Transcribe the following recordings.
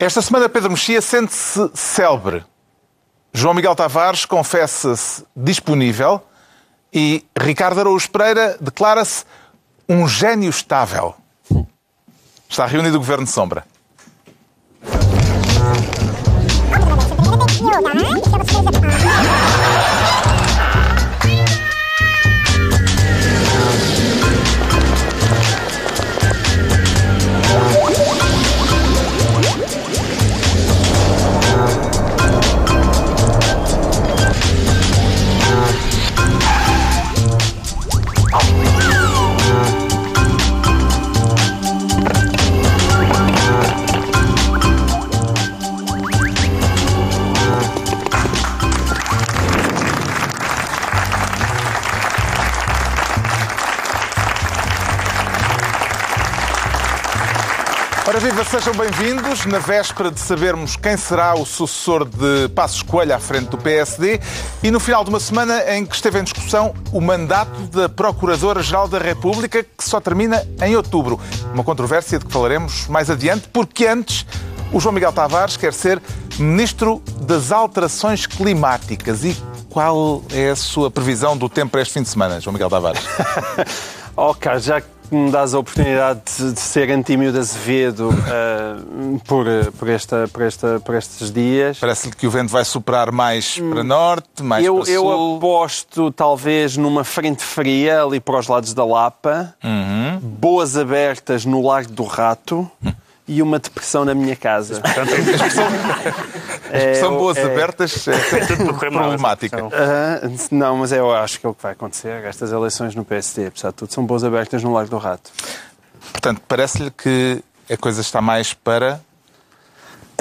Esta semana Pedro Mexia sente-se célebre. João Miguel Tavares confessa-se disponível e Ricardo Araújo Pereira declara-se um gênio estável. Está reunido o Governo de Sombra. Viva, sejam bem-vindos. Na véspera de sabermos quem será o sucessor de Passos Coelho à frente do PSD e no final de uma semana em que esteve em discussão o mandato da Procuradora-Geral da República, que só termina em outubro. Uma controvérsia de que falaremos mais adiante, porque antes o João Miguel Tavares quer ser Ministro das Alterações Climáticas. E qual é a sua previsão do tempo para este fim de semana, João Miguel Tavares? cara, já que me dás a oportunidade de, de ser Antímio de Azevedo uh, por, por, esta, por, esta, por estes dias. Parece-lhe que o vento vai superar mais para norte, mais eu, para sul. Eu aposto talvez numa frente fria ali para os lados da Lapa, uhum. boas abertas no Largo do Rato. E uma depressão na minha casa. Portanto, a expressão boas é, abertas é, é tudo problemática. Uh, não, mas eu acho que é o que vai acontecer. Estas eleições no PSD, apesar de tudo, são boas abertas no Largo do Rato. Portanto, parece-lhe que a coisa está mais para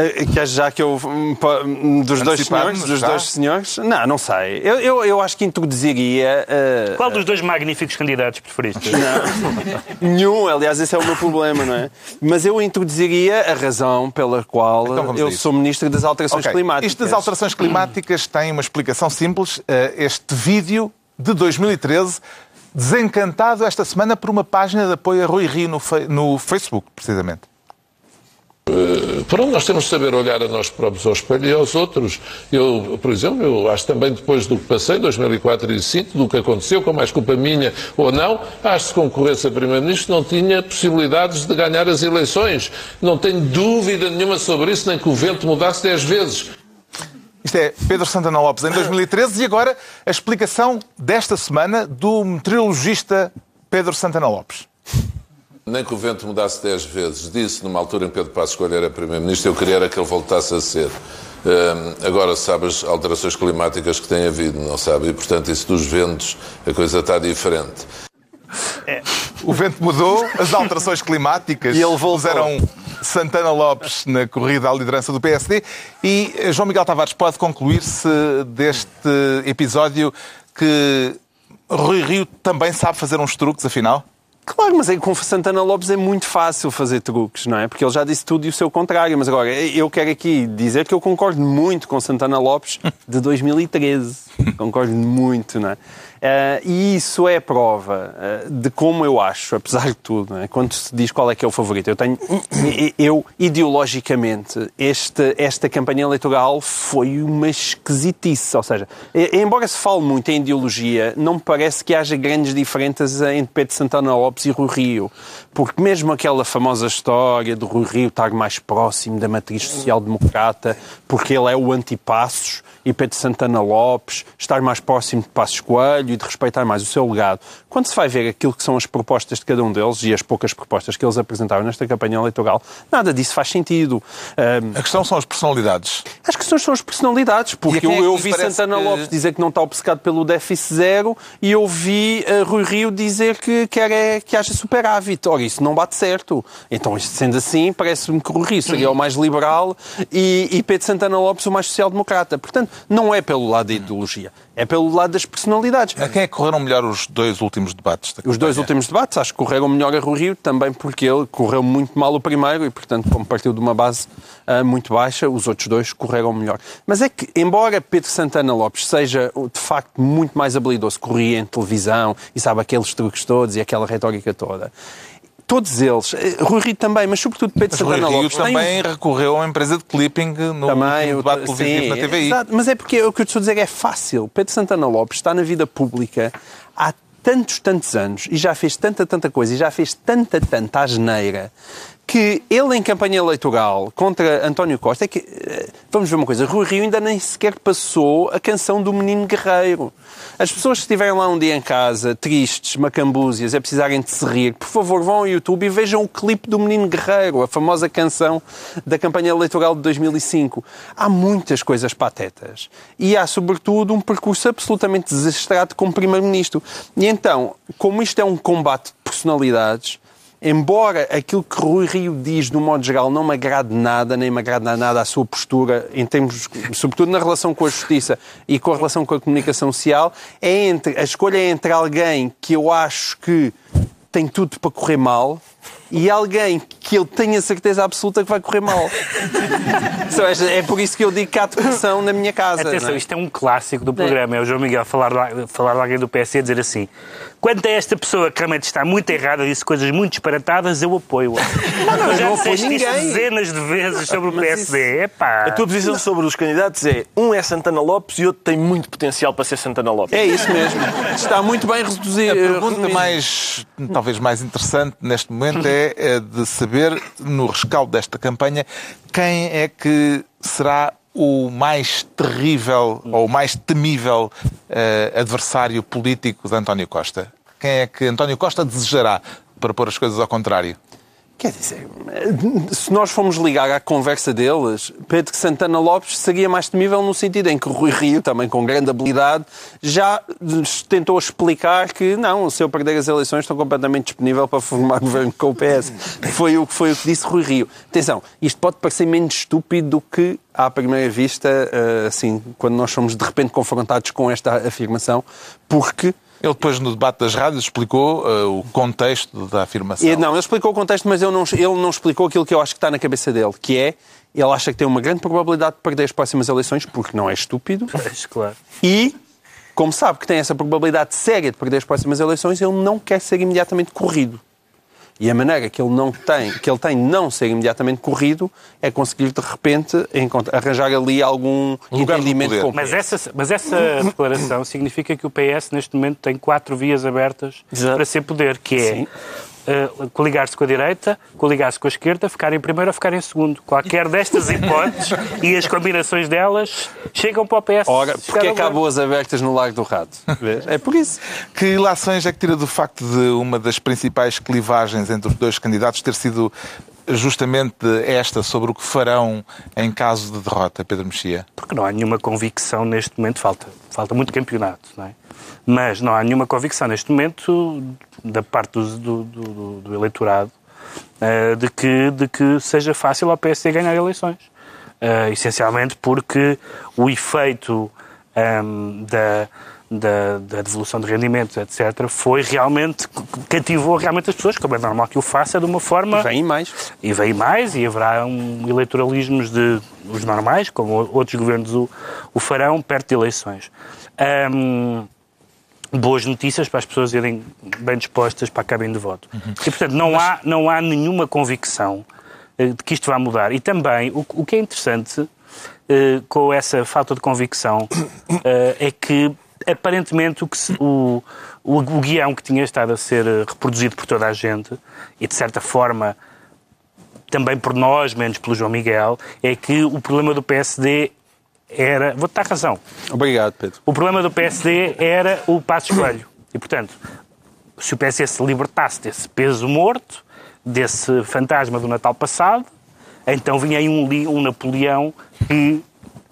eh, Quer já que eu. Hum, dos dois senhores? Dos dois senhores? Não, não sei. Eu, eu, eu acho que introduziria. Uh, Qual dos dois magníficos candidatos preferiste? Não. Nenhum, aliás, esse é o meu problema, não é? Mas eu introduziria a razão pela qual então eu sou Ministro das Alterações okay. Climáticas. Isto das alterações climáticas tem uma explicação simples. Eh, este vídeo de 2013 desencantado esta semana por uma página de apoio a Rui Rio no, no Facebook, precisamente. Eh, Pronto, nós temos de saber olhar a nós próprios ao espelho e aos outros. Eu, por exemplo, eu acho também depois do que passei, em 2004 e 2005, do que aconteceu, com mais culpa minha ou não, acho que se concorresse a Primeiro-Ministro não tinha possibilidades de ganhar as eleições. Não tenho dúvida nenhuma sobre isso, nem que o vento mudasse dez vezes. Isto é Pedro Santana Lopes em 2013 e agora a explicação desta semana do meteorologista Pedro Santana Lopes. Nem que o vento mudasse dez vezes. Disse, numa altura em que Pedro Passos Coelho era Primeiro-Ministro, eu queria era que ele voltasse a ser. Uh, agora sabe as alterações climáticas que tem havido, não sabe? E, portanto, isso dos ventos, a coisa está diferente. É. O vento mudou, as alterações climáticas e ele puseram Santana Lopes na corrida à liderança do PSD e eh, João Miguel Tavares pode concluir-se deste episódio que Rui Rio também sabe fazer uns truques, afinal? Claro, mas é, com Santana Lopes é muito fácil fazer truques, não é? Porque ele já disse tudo e o seu contrário. Mas agora, eu quero aqui dizer que eu concordo muito com Santana Lopes de 2013. concordo muito, não é? Uh, e isso é prova uh, de como eu acho, apesar de tudo, é? quando se diz qual é que é o favorito. Eu tenho, eu, ideologicamente, este, esta campanha eleitoral foi uma esquisitice. Ou seja, embora se fale muito em ideologia, não me parece que haja grandes diferenças entre Pedro Santana Lopes e Rui Rio. Porque mesmo aquela famosa história do Rui Rio estar mais próximo da matriz social-democrata, porque ele é o antipassos, e Pedro Santana Lopes estar mais próximo de Passos Coelho e de respeitar mais o seu legado. Quando se vai ver aquilo que são as propostas de cada um deles e as poucas propostas que eles apresentaram nesta campanha eleitoral, nada disso faz sentido. Um, a questão são as personalidades. As questões são as personalidades, porque eu, é eu vi Santana que... Lopes dizer que não está obcecado pelo déficit zero e eu vi uh, Rui Rio dizer que quer é, que haja superávit. Ora, isso não bate certo. Então, sendo assim, parece-me que Rui Rio seria o mais liberal e, e Pedro Santana Lopes o mais social-democrata. Portanto, não é pelo lado da ideologia, é pelo lado das personalidades. A quem é que correram melhor os dois últimos debates? os dois últimos debates, acho que correram melhor a Rui Rio, também porque ele correu muito mal o primeiro e, portanto, como partiu de uma base uh, muito baixa, os outros dois correram melhor. Mas é que, embora Pedro Santana Lopes seja, de facto, muito mais habilidoso, corria em televisão e sabe aqueles truques todos e aquela retórica toda, todos eles. Eh, Rui Rio também, mas sobretudo Pedro Mas Rui Santana Rio Lopes. tem também recorreu a uma empresa de clipping no, também, debate televisivo sim, na TVI. exato. Mas é porque o que eu estou a dizer é fácil. Pedro Santana Lopes está na vida pública há tantos, tantos anos e já fez tanta, tanta coisa e já fez tanta, tanta asneira que ele em campanha eleitoral contra António Costa é que, eh, vamos ver uma coisa, Rui Rio ainda nem sequer passou a canção do Menino Guerreiro. As pessoas que estiverem lá um dia em casa, tristes, macambúzias, a precisarem de se rir, por favor vão ao YouTube e vejam o clipe do Menino Guerreiro, a famosa canção da campanha eleitoral de 2005. Há muitas coisas patetas. E há, sobretudo, um percurso absolutamente desastrado como Primeiro-Ministro. E então, como isto é um combate de personalidades, embora aquilo que Rui Rio diz, um modo geral, não me agrade nada, nem me agrade nada a sua postura, em termos, sobretudo na relação com a justiça e com a relação com a comunicação social, é entre, a escolha é entre alguém que eu acho que tem tudo para correr mal e alguém que eu tenho a certeza absoluta que vai correr mal. É, é por isso que eu digo que há depressão na minha casa. Atenção, não é? isto é um clássico do programa. É o João Miguel falar, de- falar de alguém do PSD e dizer assim: quanto a esta pessoa que realmente está muito errada, disse coisas muito disparatadas, eu apoio-a. Não, não, eu já não isto ninguém. dezenas de vezes sobre o PSD. Epá. A tua visão sobre os candidatos é um é Santana Lopes e outro tem muito potencial para ser Santana Lopes. É isso mesmo. Está muito bem reduzido. A pergunta mais, talvez mais interessante neste momento é eh, de saber, no rescaldo desta campanha, quem é que será o mais terrível ou o mais temível eh, adversário político de António Costa? Quem é que António Costa desejará para pôr as coisas ao contrário? Quer dizer, se nós formos ligar à conversa deles, Pedro Santana Lopes seria mais temível no sentido em que Rui Rio, também com grande habilidade, já tentou explicar que não, se eu perder as eleições estou completamente disponível para formar governo com o PS. Foi o, foi o que disse Rui Rio. Atenção, isto pode parecer menos estúpido do que à primeira vista, eh, assim, quando nós somos de repente confrontados com esta afirmação, porque Ele depois, no debate das rádios, explicou eh, o contexto da afirmação. E, não, ele explicou o contexto, mas eu não- ele não explicou aquilo que eu acho que está na cabeça dele, que é, ele acha que tem uma grande probabilidade de perder as próximas eleições, porque não é estúpido, Pois, claro. e, como sabe que tem essa probabilidade séria de perder as próximas eleições, ele não quer ser imediatamente corrido. E a maneira que ele, não tem, que ele tem de não ser imediatamente corrido é conseguir, de repente, arranjar ali algum Lugar entendimento com o Mas essa, mas essa declaração significa que o PS, neste momento, tem quatro vias abertas Exato. para ser poder, que é Sim. Eh, coligar-se com a direita, coligar-se com a esquerda, ficar em primeiro ou ficar em segundo. Qualquer destas hipóteses e as combinações delas chegam para o PS. Ora, porque é que há boas abertas no Lago do Rato? É por isso. Que ilações é que tira do facto de uma das principais clivagens entre os dois candidatos ter sido justamente esta sobre o que farão em caso de derrota, Pedro Mexia? Porque não há nenhuma convicção neste momento, falta, falta muito campeonato, não é? Mas não há nenhuma convicção neste momento da parte do, do, do- do eleitorado eh, de, que, de que seja fácil ao PSD ganhar eleições. Eh, essencialmente porque o efeito ehm, da, da, da devolução de rendimentos, etc., foi realmente, cativou realmente as pessoas, como é normal que o faça, de uma forma... Vem mais. E vem mais, e haverá um eleitoralismos de os normais, como outros governos o, o farão, perto de eleições. Ahm, boas notícias para as pessoas irem bem dispostas para a cabine de voto. E, portanto, não, há, não há nenhuma convicção eh, de que isto vai mudar. E também, o, o que é interessante eh, com essa falta de convicção eh, é que, aparentemente, o, que se- o, o, o guião que tinha estado a ser reproduzido por toda a gente, e de certa forma também por nós, menos pelo João Miguel, é que o problema do PSD era. Vou-te dar razão. Obrigado, Pedro. O problema do PSD era o passo escolho. E, portanto, se o PSD se libertasse desse peso morto, desse fantasma do Natal passado, então vinha aí um, um Napoleão que.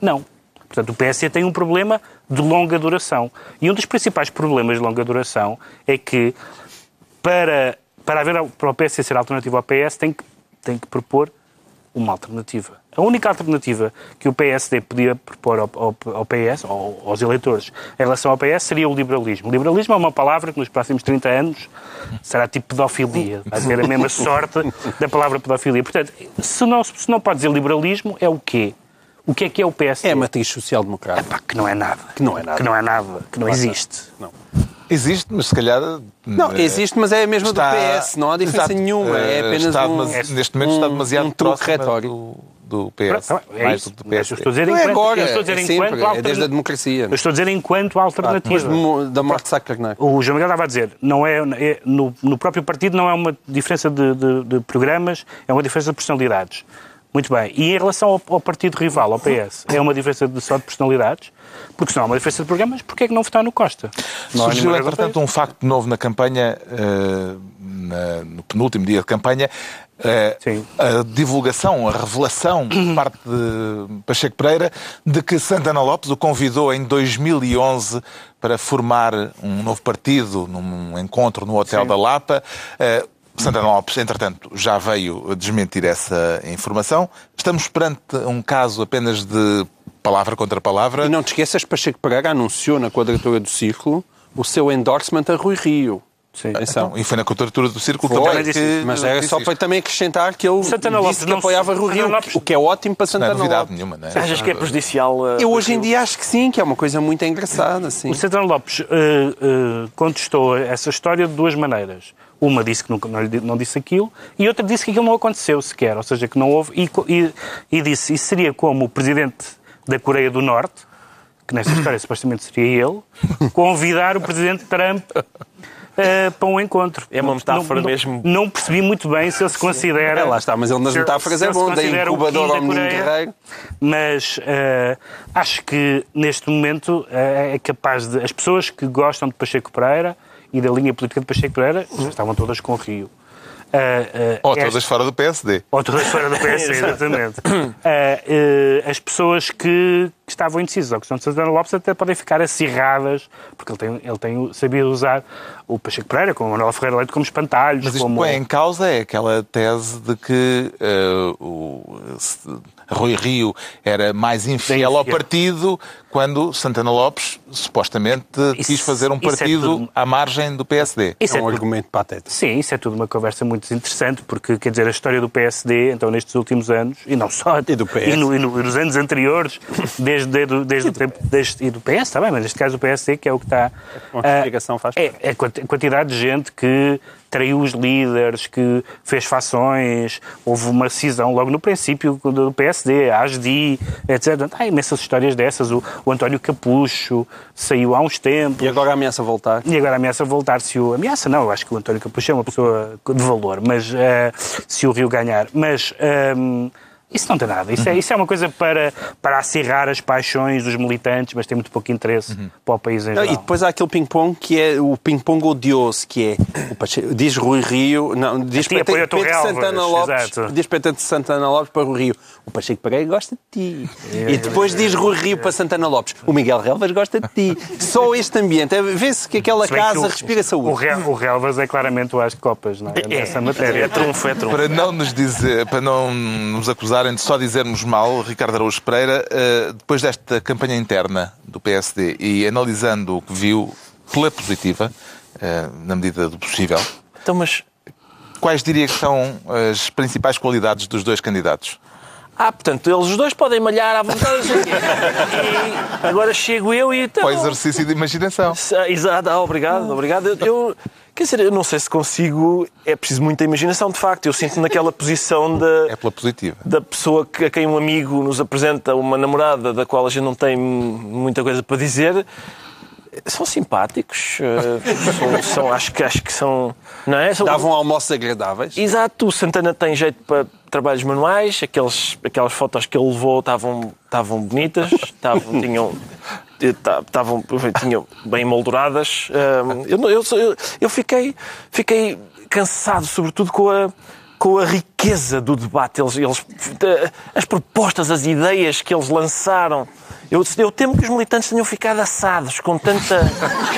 Não. Portanto, o PSD tem um problema de longa duração. E um dos principais problemas de longa duração é que, para, para, haver, para o PSD ser alternativo ao PS, tem que, tem que propor uma alternativa. A única alternativa que o PSD podia propor ao, ao- ao PS, ou aos eleitores, em relação ao PS, seria o liberalismo. O liberalismo é uma palavra que nos próximos 30 anos será tipo pedofilia. Vai ter a mesma sorte da palavra pedofilia. Portanto, se não, se não pode dizer liberalismo, é o quê? O que é que é o PSD? É a matriz social-democrata. Que não é nada. Que não é nada. Que não é nada. Que não existe. Não. Existe, mas se calhar. Não, eh, existe, mas é a mesma está- do PS, não há diferença Exato. nenhuma. É Eh, apenas está um, Neste momento está demasiado um truque retórico. do, do PS. Pronto, é mais isso. do eu estou a dizer Não é enquanto, agora, eu estou a dizer é enquanto sempre, é alterna- desde a democracia. Eu estou a dizer enquanto alternativa. Mo- da morte de Carneiro. O João Miguel estava a dizer, não é, é- no, no próprio partido não é uma diferença de, de- de programas, é uma diferença de personalidades. Muito bem. E em relação ao, ao partido rival, ao PS, é uma diferença de, só de personalidades? Porque se não é uma diferença de programas, porquê é que não votar no Costa? Não Surgiu, entretanto, um facto novo na campanha, eh, na- no penúltimo dia de campanha, Sim. a divulgação, a revelação por parte de Pacheco Pereira de que Santana Lopes o convidou em 2011 para formar um novo partido num encontro no Hotel da Lapa. Eh, Santana Lopes, entretanto, já veio desmentir essa informação. Estamos perante um caso apenas de palavra contra palavra. E não te esqueças, Pacheco Pereira anunciou na quadratura do Círculo o seu endorsement a Rui Rio. Sim. Atenção. E foi na quadratura do círculo Foi, também que mas era disse só para também acrescentar que ele Santana disse Lopes que não- apoiava Rui Santana Rio, Lopes- o que é ótimo para Não é Santana novidade Lopes. nenhuma, não é? Achas que é prejudicial? uh, Eu hoje em dia acho que sim, que é uma coisa muito engraçada. Sim. O Santana Lopes eh, eh, contestou essa história de duas maneiras. Uma disse que nunca, não, não disse aquilo e outra disse que aquilo não aconteceu sequer, ou seja, que não houve. E, e, e disse isso seria como o presidente da Coreia do Norte, que nesta história supostamente seria ele, convidar o presidente Trump eh, para um encontro. É uma metáfora Não- não- mesmo. Não percebi muito bem se ele se considera. É, lá está, mas ele nas se- metáforas se é bom, da incubadora ao menino guerreiro. Mas eh, acho que neste momento eh, é capaz de. As pessoas que gostam de Pacheco Pereira e da linha política de Pacheco Pereira estavam todas com o Rio. Eh, eh, Ou esta- todas fora do PSD. ou todas fora do PS, exatamente. Eh, as pessoas que, que estavam indecisas à questão de Santana Lopes até podem ficar acirradas, porque ele tem, ele tem sabido usar o Pacheco Pereira, como o Manuel Ferreira Leite, como espantalhos. Mas isto como... põe em causa é aquela tese de que eh, o Rui Rio era mais infiel ao partido quando Santana Lopes supostamente Isso- quis fazer um é partido tudo- à margem do PSD. Isso É é um tudo- argumento patético. Sim, isso é tudo uma conversa muito interessante, porque, quer dizer, a história do PSD, então, nestes últimos anos, e não só, E do PS. e, no- e no- e nos anos anteriores, desde, desde, desde o tempo, desde, e do PS também, mas neste caso o PSD, que é o que está... A explicação faz é, é a quantidade de gente que traiu os líderes, que fez fações, houve uma cisão logo no princípio do PSD, a ASDI, etc. Há imensas histórias dessas, o, o António Capucho saiu há uns tempos, E agora ameaça voltar. e agora ameaça voltar-se o. Ameaça não, eu acho que o António Capucho é uma pessoa de valor, mas eh, se o Rio ganhar. Mas ehm, isso não tem nada. Isso é, isso é uma coisa para, para acirrar as paixões dos militantes, mas tem muito pouco interesse para o país em Não, geral. e depois há aquele ping-pong que é o ping-pong odioso, que é o Pacheco- diz Rui Rio, não, diz A ti apoia o Pedro Santana Lopes, exato. diz Pedro Santana Lopes para Rui Rio. O Pacheco Pereira gosta de ti. E depois diz Rui Rio para Santana Lopes. O Miguel Relvas gosta de ti. Só este ambiente. é- Vê-se que aquela Se bem que casa o- respira O, saúde. Re- o Relvas é claramente o as copas, não é? Nessa matéria. É trunfo, é trunfo. Para não nos dizer, para não nos acusarem de só dizermos mal, Ricardo Araújo Pereira, eh, depois desta campanha interna do PSD e analisando o que viu pela positiva, eh, na medida do possível, Então, mas. quais diria que são as principais qualidades dos dois candidatos? Ah, portanto, eles os dois podem malhar à vontade. e agora chego eu e. Então, Para o exercício de imaginação. Ah, Exato, ah, obrigado, obrigado. Eu, eu- quer dizer, eu não sei se consigo. É preciso muita imaginação, de facto. Eu sinto-me naquela posição de, É pela positiva. da pessoa que, a quem um amigo nos apresenta uma namorada da qual a gente não tem muita coisa para dizer. São simpáticos, eh, são, são- acho, que, acho que são. Não é? São, Davam almoços agradáveis. Exato, o Santana tem jeito para trabalhos manuais, aqueles, aquelas fotos que ele levou estavam, estavam bonitas, estavam, tinham, estavam, tinham bem molduradas. Eu, eu, eu, eu fiquei, fiquei cansado, sobretudo com a, com a riqueza do debate. Eles, eles, as propostas, as ideias que eles lançaram. Eu, eu temo que os militantes tenham ficado assados com tanta,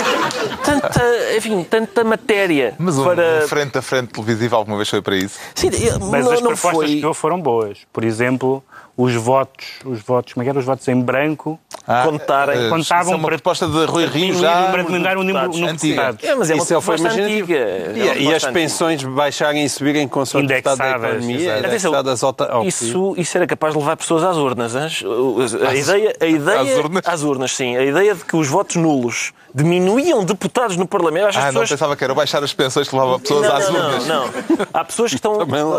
tanta, enfim, tanta matéria Mas um para... frente a frente televisivo alguma vez foi para isso? Sim, eu- Mas não, as não propostas foi... que houve foram boas. Por exemplo, os votos, os votos, como é que era? Os votos em branco, Ah, Contarem. eh, Contavam isso é uma para- proposta de Rui Rio já... para diminuir o número de deputados. É, mas é uma Isso foi proposta imaginativo. antiga. E, É e as pensões baixarem e subirem com o estado da economia, indexadas ao, ao Isso, isso era capaz de levar pessoas às urnas. hein? A ideia, a ideia, às urnas? às urnas, sim. A ideia de que os votos nulos diminuíam deputados no Parlamento. Acho que Ah, as não pessoas... pensava que era baixar as pensões que levava pessoas não, às não, urnas. não, não. Há pessoas que estão,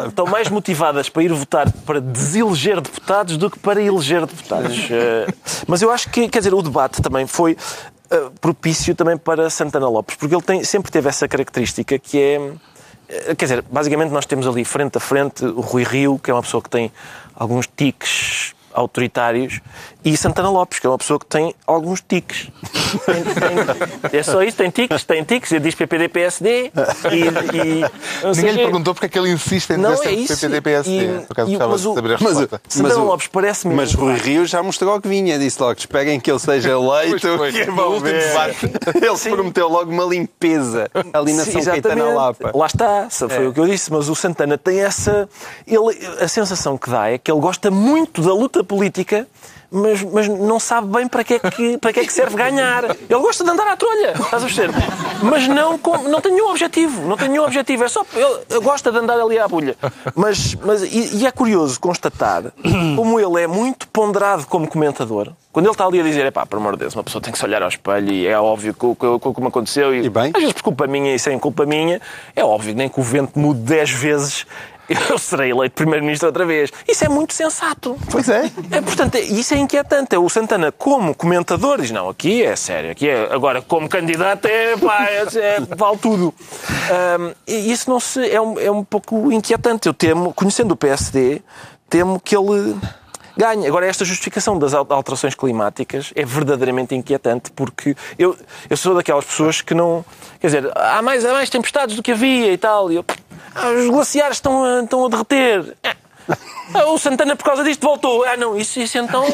estão mais motivadas para ir votar para deseleger deputados do que para eleger deputados. Eh, Mas eu acho que, quer dizer, o debate também foi eh, propício também para Santana Lopes, porque ele tem, sempre teve essa característica que é. eh, Quer dizer, basicamente nós temos ali frente a frente o Rui Rio, que é uma pessoa que tem alguns tiques autoritários, e Santana Lopes, que é uma pessoa que tem alguns tiques. Tem- tem- é só isso, tem tiques, tem tiques, ele diz PPD-PSD e, e Ninguém lhe quê. perguntou porque é que ele insiste em Não, dizer é. PPD-PSD. Por acaso gostava mas de o- saber a mas resposta. Santana Lopes parece-me. Mas Rui Rio já mostrou que vinha, disse logo: esperem que ele seja eleito. Pois que último debate. Ele prometeu logo uma limpeza ali na Sim, São Caetano. Lapa. Lá está, foi o que eu disse, mas o Santana tem essa. Ele, a sensação que dá é que ele gosta muito da luta política. Mas, mas não sabe bem para que, é que, para que é que serve ganhar. Ele gosta de andar à trolha, estás a perceber? Mas não, não tem nenhum objetivo. Não tem nenhum objetivo. É só. Ele, gosta de andar ali à bulha. Mas, mas, e, e é curioso constatar como ele é muito ponderado como comentador. Quando ele está ali a dizer, pá, por amor de Deus, uma pessoa tem que se olhar ao espelho e é óbvio que que, que me aconteceu. E bem? Às vezes por culpa minha e sem culpa minha, é óbvio, nem que o vento mude 10 vezes, eu serei eleito Primeiro-Ministro outra vez. Isso é muito sensato. Pois é. É, portanto, é- isso é inquietante. É O Santana, como comentador, diz: não, aqui é sério, aqui é. Agora, como candidato, é, pá, é, é- vale tudo. Ahm, e isso não se, é, um, é um pouco inquietante. Eu temo, conhecendo o PSD, temo que ele ganhe. Agora, esta justificação das al- alterações climáticas é verdadeiramente inquietante, porque eu, eu sou daquelas pessoas que não. Quer dizer, há mais, há mais tempestades do que havia e tal. E eu, "Ah, os glaciares estão a, estão a derreter. Ah, O Santana, por causa disto, voltou. Ah, não, isso, isso então.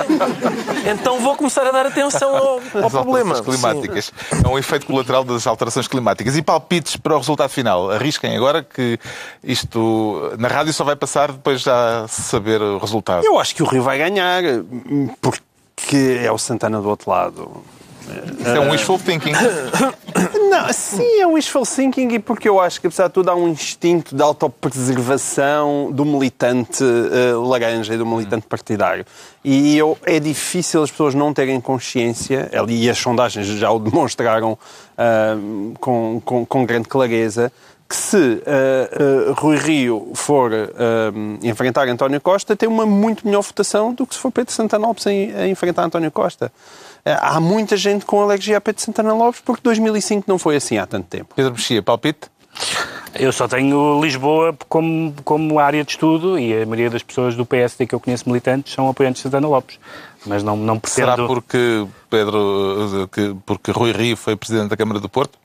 Então vou começar a dar atenção ao, ao As problema. alterações climáticas. É um efeito colateral das alterações climáticas. E palpites para o resultado final? Arrisquem agora que isto na rádio só vai passar depois já saber o resultado. Eu acho que o Rio vai ganhar, porque é o Santana do outro lado. Isso é um wishful thinking. Não, sim, é um wishful thinking e porque eu acho que, apesar de tudo, há um instinto de autopreservação do militante eh, laranja e do militante partidário. E eu, é difícil as pessoas não terem consciência, e as sondagens já o demonstraram ah, com, com, com grande clareza, que se ah, ah, Rui Rio for ah, enfrentar António Costa, tem uma muito melhor votação do que se for Pedro Santana Lopes a enfrentar António Costa. Há muita gente com alergia a Pedro Santana Lopes porque 2005 não foi assim há tanto tempo. Pedro Mexia, palpite? Eu só tenho Lisboa como, como área de estudo e a maioria das pessoas do PSD que eu conheço militantes são apoiantes de Santana Lopes. Mas não, não pretendo... Será porque Pedro, que, porque Rui Rio foi presidente da Câmara do Porto?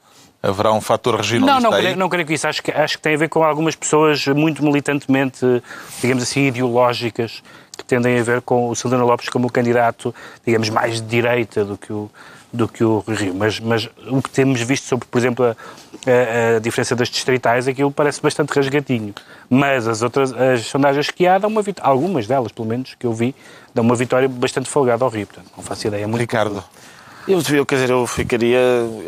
Haverá um fator Não, regionalista não, aí? creio, não creio que isso. Acho que, acho que tem a ver com algumas pessoas muito militantemente, digamos assim, ideológicas, que tendem a ver com o Santana Lopes como o candidato, digamos, mais de direita do que o, do que o Rio. Mas, mas o que temos visto sobre, por exemplo, a, a- a diferença das distritais, aquilo parece bastante rasgatinho. Mas as outras, as sondagens que há, dão uma vit- algumas delas, pelo menos, que eu vi, dão uma vitória bastante folgada ao Rio. Portanto, não faço ideia. É muito Ricardo. Eu, eu, quer dizer, eu ficaria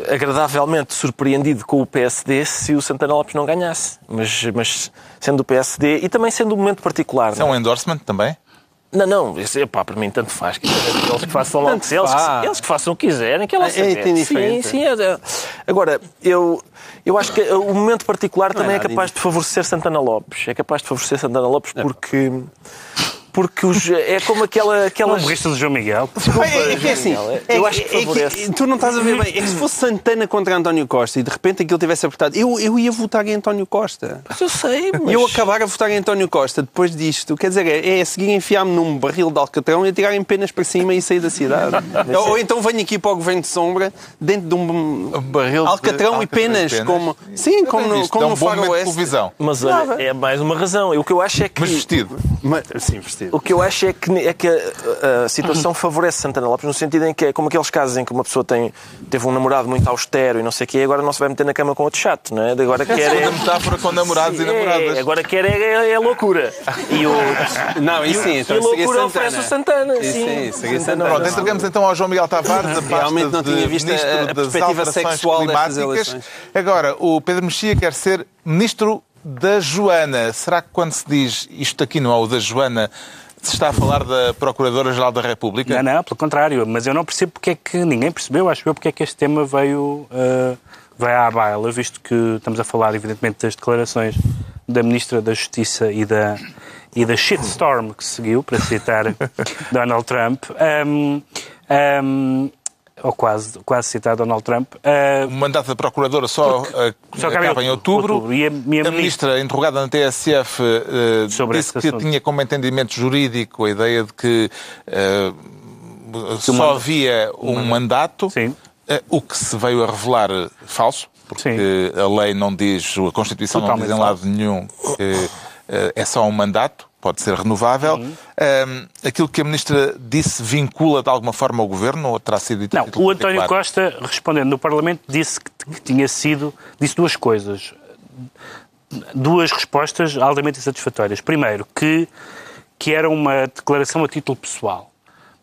agradavelmente surpreendido com o PSD se o Santana Lopes não ganhasse. Mas, mas sendo o PSD e também sendo um momento particular. Isso é não um endorsement também? Não, não, isso, epá, para mim tanto faz. Dizer, Eles que façam logo, Tanto se eles, faz. eles que façam o que quiserem, que ela É, é. Sim, sim. é- é. Agora, eu, eu acho que o momento particular é também é, capaz de favorecer Santana Lopes. É capaz de favorecer Santana Lopes porque. Porque os, é como aquela. Não aquelas... morriste do João Miguel? É, é que é assim, Eu é- acho que é favorece. tu não estás a ver bem. É que se fosse Santana contra António Costa e de repente aquilo tivesse apertado, eu, eu ia votar em António Costa. Mas eu sei, mas... E eu acabar a votar em António Costa depois disto, quer dizer, é, é a seguir enfiar-me num barril de alcatrão e atirarem penas para cima e sair da cidade. ou, ou então venho aqui para o Governo de Sombra dentro de um, Um barril de alcatrão e penas, como, sim, como no, como é no um bom momento de Faroeste. televisão. Mas olha, é mais uma razão. O que eu acho é que. Mas vestido. Mas, sim, vestido. Sentido. O que eu acho é que, é que a, a situação favorece Santana Lopes no sentido em que é como aqueles casos em que uma pessoa tem, teve um namorado muito austero e não sei o quê, agora não se vai meter na cama com outro chato, não é? Agora quer é, metáfora com namorados e é, namoradas. agora quer é, é, é loucura. E o, Não, isso sim, e então a seria loucura Santana. oferece o Santana. Isso sim. sim, seria Santana. Santana. Pronto, entregamos então ao João Miguel Tavares a pasta Realmente não tinha visto a- Ministro a das perspectiva Alterações sexual Climáticas. Agora, o Pedro Mexia quer ser Ministro da Joana. Será que quando se diz isto aqui não é o da Joana, se está a falar da Procuradora-Geral da República? Não, não, pelo contrário. Mas eu não percebo porque é que ninguém percebeu, acho eu, porque é que este tema veio, uh, veio à baila, visto que estamos a falar, evidentemente, das declarações da Ministra da Justiça e da, e da shitstorm que seguiu, para citar Donald Trump. Um, um, ou quase, quase citar Donald Trump. Uh, O mandato da Procuradora só, uh, só acaba acaba em outubro. outubro. E a- e a a ministra, interrogada na TSF, uh, Sobre disse que assunto. tinha como entendimento jurídico a ideia de que uh, só havia um mandato, Sim. o que se veio a revelar falso, porque Sim. a lei não diz, a Constituição não diz em Totalmente lado nenhum que é só um mandato, pode ser renovável. Um, aquilo que a ministra disse vincula de alguma forma o governo ou terá sido dito Não, o António? Costa, respondendo no Parlamento, disse que, que tinha sido. disse duas coisas. Duas respostas altamente insatisfatórias. Primeiro, que, que era uma declaração a título pessoal.